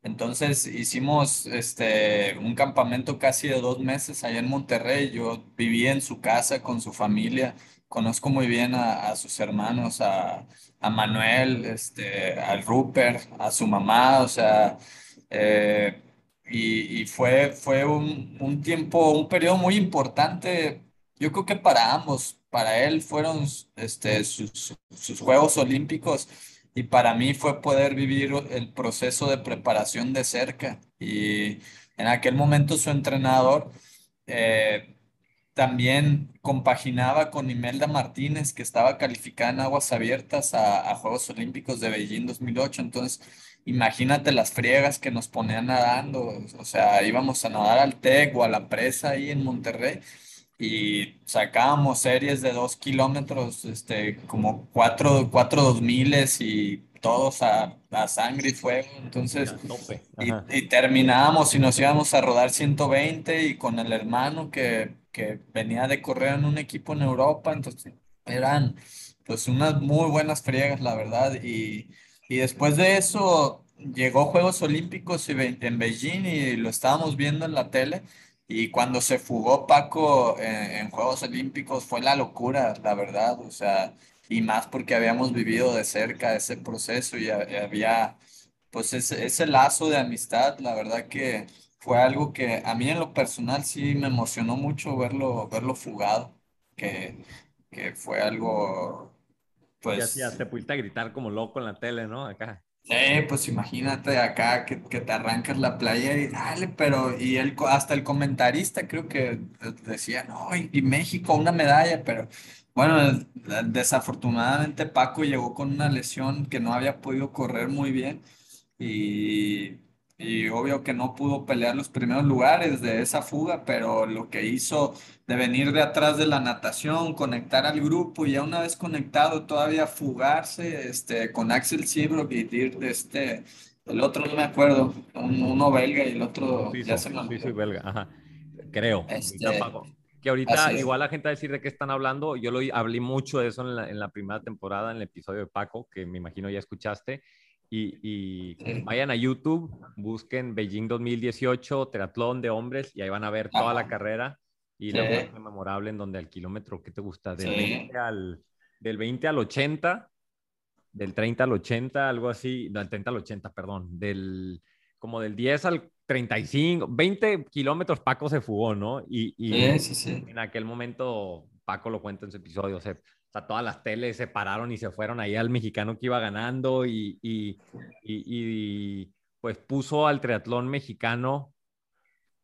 Entonces hicimos este, un campamento casi de dos meses allá en Monterrey. Yo viví en su casa con su familia. Conozco muy bien a, sus hermanos, a, a Manuel, este, al Rupert, a su mamá. O sea, eh, y, y fue, fue un, un tiempo, un periodo muy importante. Yo creo que para ambos, para él fueron este, sus Juegos Olímpicos y para mí fue poder vivir el proceso de preparación de cerca. Y en aquel momento su entrenador eh, también compaginaba con Imelda Martínez, que estaba calificada en aguas abiertas a, a Juegos Olímpicos de Beijing 2008. Entonces, imagínate las friegas que nos ponían nadando. O sea, íbamos a nadar al TEC o a la presa ahí en Monterrey y sacábamos series de dos kilómetros, este, como cuatro, cuatro dos miles y todos a, a sangre y fuego. Entonces, y, y terminábamos y nos íbamos a rodar 120 y con el hermano que, que venía de correr en un equipo en Europa, entonces eran pues unas muy buenas friegas, la verdad. Y, y después de eso llegó Juegos Olímpicos en Beijing y lo estábamos viendo en la tele. Y cuando se fugó Paco en, en Juegos Olímpicos fue la locura, la verdad. O sea, y más porque habíamos vivido de cerca ese proceso y ha- y había pues ese, ese lazo de amistad, la verdad que fue algo que a mí en lo personal sí me emocionó mucho verlo, verlo fugado, que, que fue algo, Ya, pues, ya te pudiste gritar como loco en la tele, ¿no? Acá. Sí, pues imagínate acá que, que te arrancas la playa y dale, pero, y co- hasta el comentarista creo que decía, no, y, y México una medalla, pero bueno, desafortunadamente Paco llegó con una lesión que no había podido correr muy bien y, y obvio que no pudo pelear los primeros lugares de esa fuga, pero lo que hizo de venir de atrás de la natación, conectar al grupo y ya una vez conectado todavía fugarse este, con Axel Sibro y ir de este, el otro no me acuerdo, un- uno belga y el otro ya se me Suizo belga, ajá. Creo. Este, que ahorita igual la gente va a decir de qué están hablando. Yo lo hablé mucho de eso en la, en la primera temporada, en el episodio de Paco, que me imagino ya escuchaste. Y, vayan a YouTube, busquen Beijing 2018, triatlón de hombres, y ahí van a ver toda la carrera. Y Sí. la parte memorable en donde al kilómetro, ¿qué te gusta? Del, Sí. 20 al, del 20 al 80, del 30 al 80, algo así, no, del 30 al 80, perdón, del, como del 10 al 35, 20 kilómetros Paco se fugó, ¿no? Y, y Sí, sí, sí. en aquel momento Paco lo cuenta en su episodio, se, o sea, todas las teles se pararon y se fueron ahí al mexicano que iba ganando y, y, y- y, pues puso al triatlón mexicano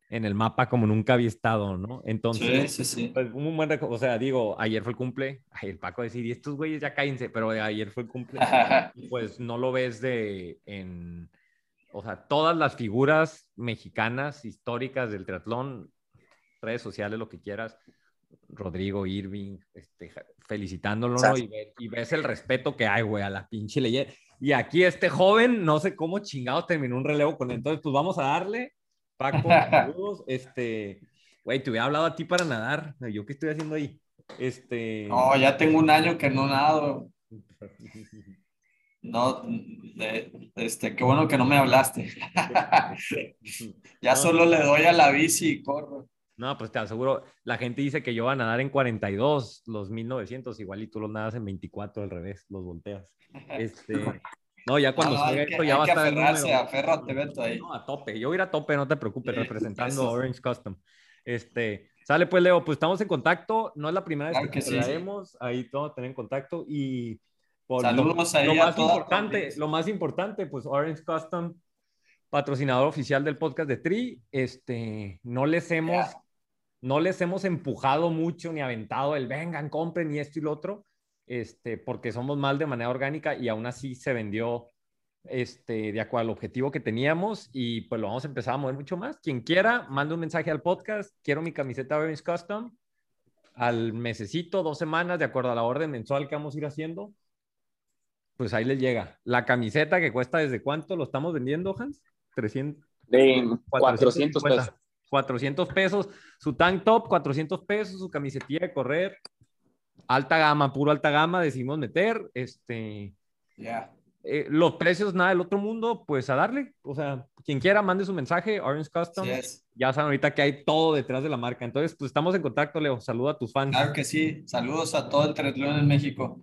en el mapa como nunca había estado, ¿no? Sí, Entonces, sí, sí. pues, un buen, o sea, digo, ayer fue el cumple, ay, el Paco decir, y estos güeyes ya cállense, pero ayer fue el cumple, y pues no lo ves de, en, o sea, todas las figuras mexicanas históricas del triatlón, redes sociales, lo que quieras, Rodrigo Irving, este, felicitándolo. Y, ve- y ves el respeto que hay, güey, a la pinche leyenda. Y aquí este joven, no sé cómo chingado terminó un relevo con él. Entonces, pues vamos a darle, Paco, saludos, este, güey, te hubiera hablado a ti para nadar, ¿yo qué estoy haciendo ahí? Este... No, ya tengo un año que no nado. No, este, qué bueno que no me hablaste. Ya solo le doy a la bici y corro. No, pues te aseguro, la gente dice que yo voy a nadar en 42, los 1900, igual y tú los nadas en 24 al revés, los volteas. Este, no, ya cuando No, salga esto ya va a estar aferrarse, aférrate, Beto, ahí. No, a tope, yo voy a ir a tope, no te preocupes, Sí, representando eso. Orange Custom. Este, sale pues Leo, pues estamos en contacto, no es la primera vez Claro que, que sí. traemos, ahí todos tener en contacto y por Saludos lo, ahí lo a más importante, lo más importante, pues Orange Custom, patrocinador oficial del podcast de Tri, este, no les hemos. No les hemos empujado mucho ni aventado el vengan, compren y esto y lo otro, este, porque somos mal de manera orgánica y aún así se vendió este, de acuerdo al objetivo que teníamos y pues lo vamos a empezar a mover mucho más. Quien quiera, mande un mensaje al podcast, quiero mi camiseta Orange Custom, al mesecito, dos semanas, de acuerdo a la orden mensual que vamos a ir haciendo, pues ahí les llega. La camiseta que cuesta desde cuánto lo estamos vendiendo, Hans? 300. De 400 450. pesos. 400 pesos, su tank top, 400 pesos, su camisetilla de correr, alta gama, puro alta gama, decimos meter, este, Ya. eh, los precios nada del otro mundo, pues a darle, o sea, quien quiera mande su mensaje, Orange Custom, Así es. ya saben ahorita que hay todo detrás de la marca, entonces pues estamos en contacto, Leo, saluda a tus fans. Claro que sí. Saludos a todo el triatlón en México.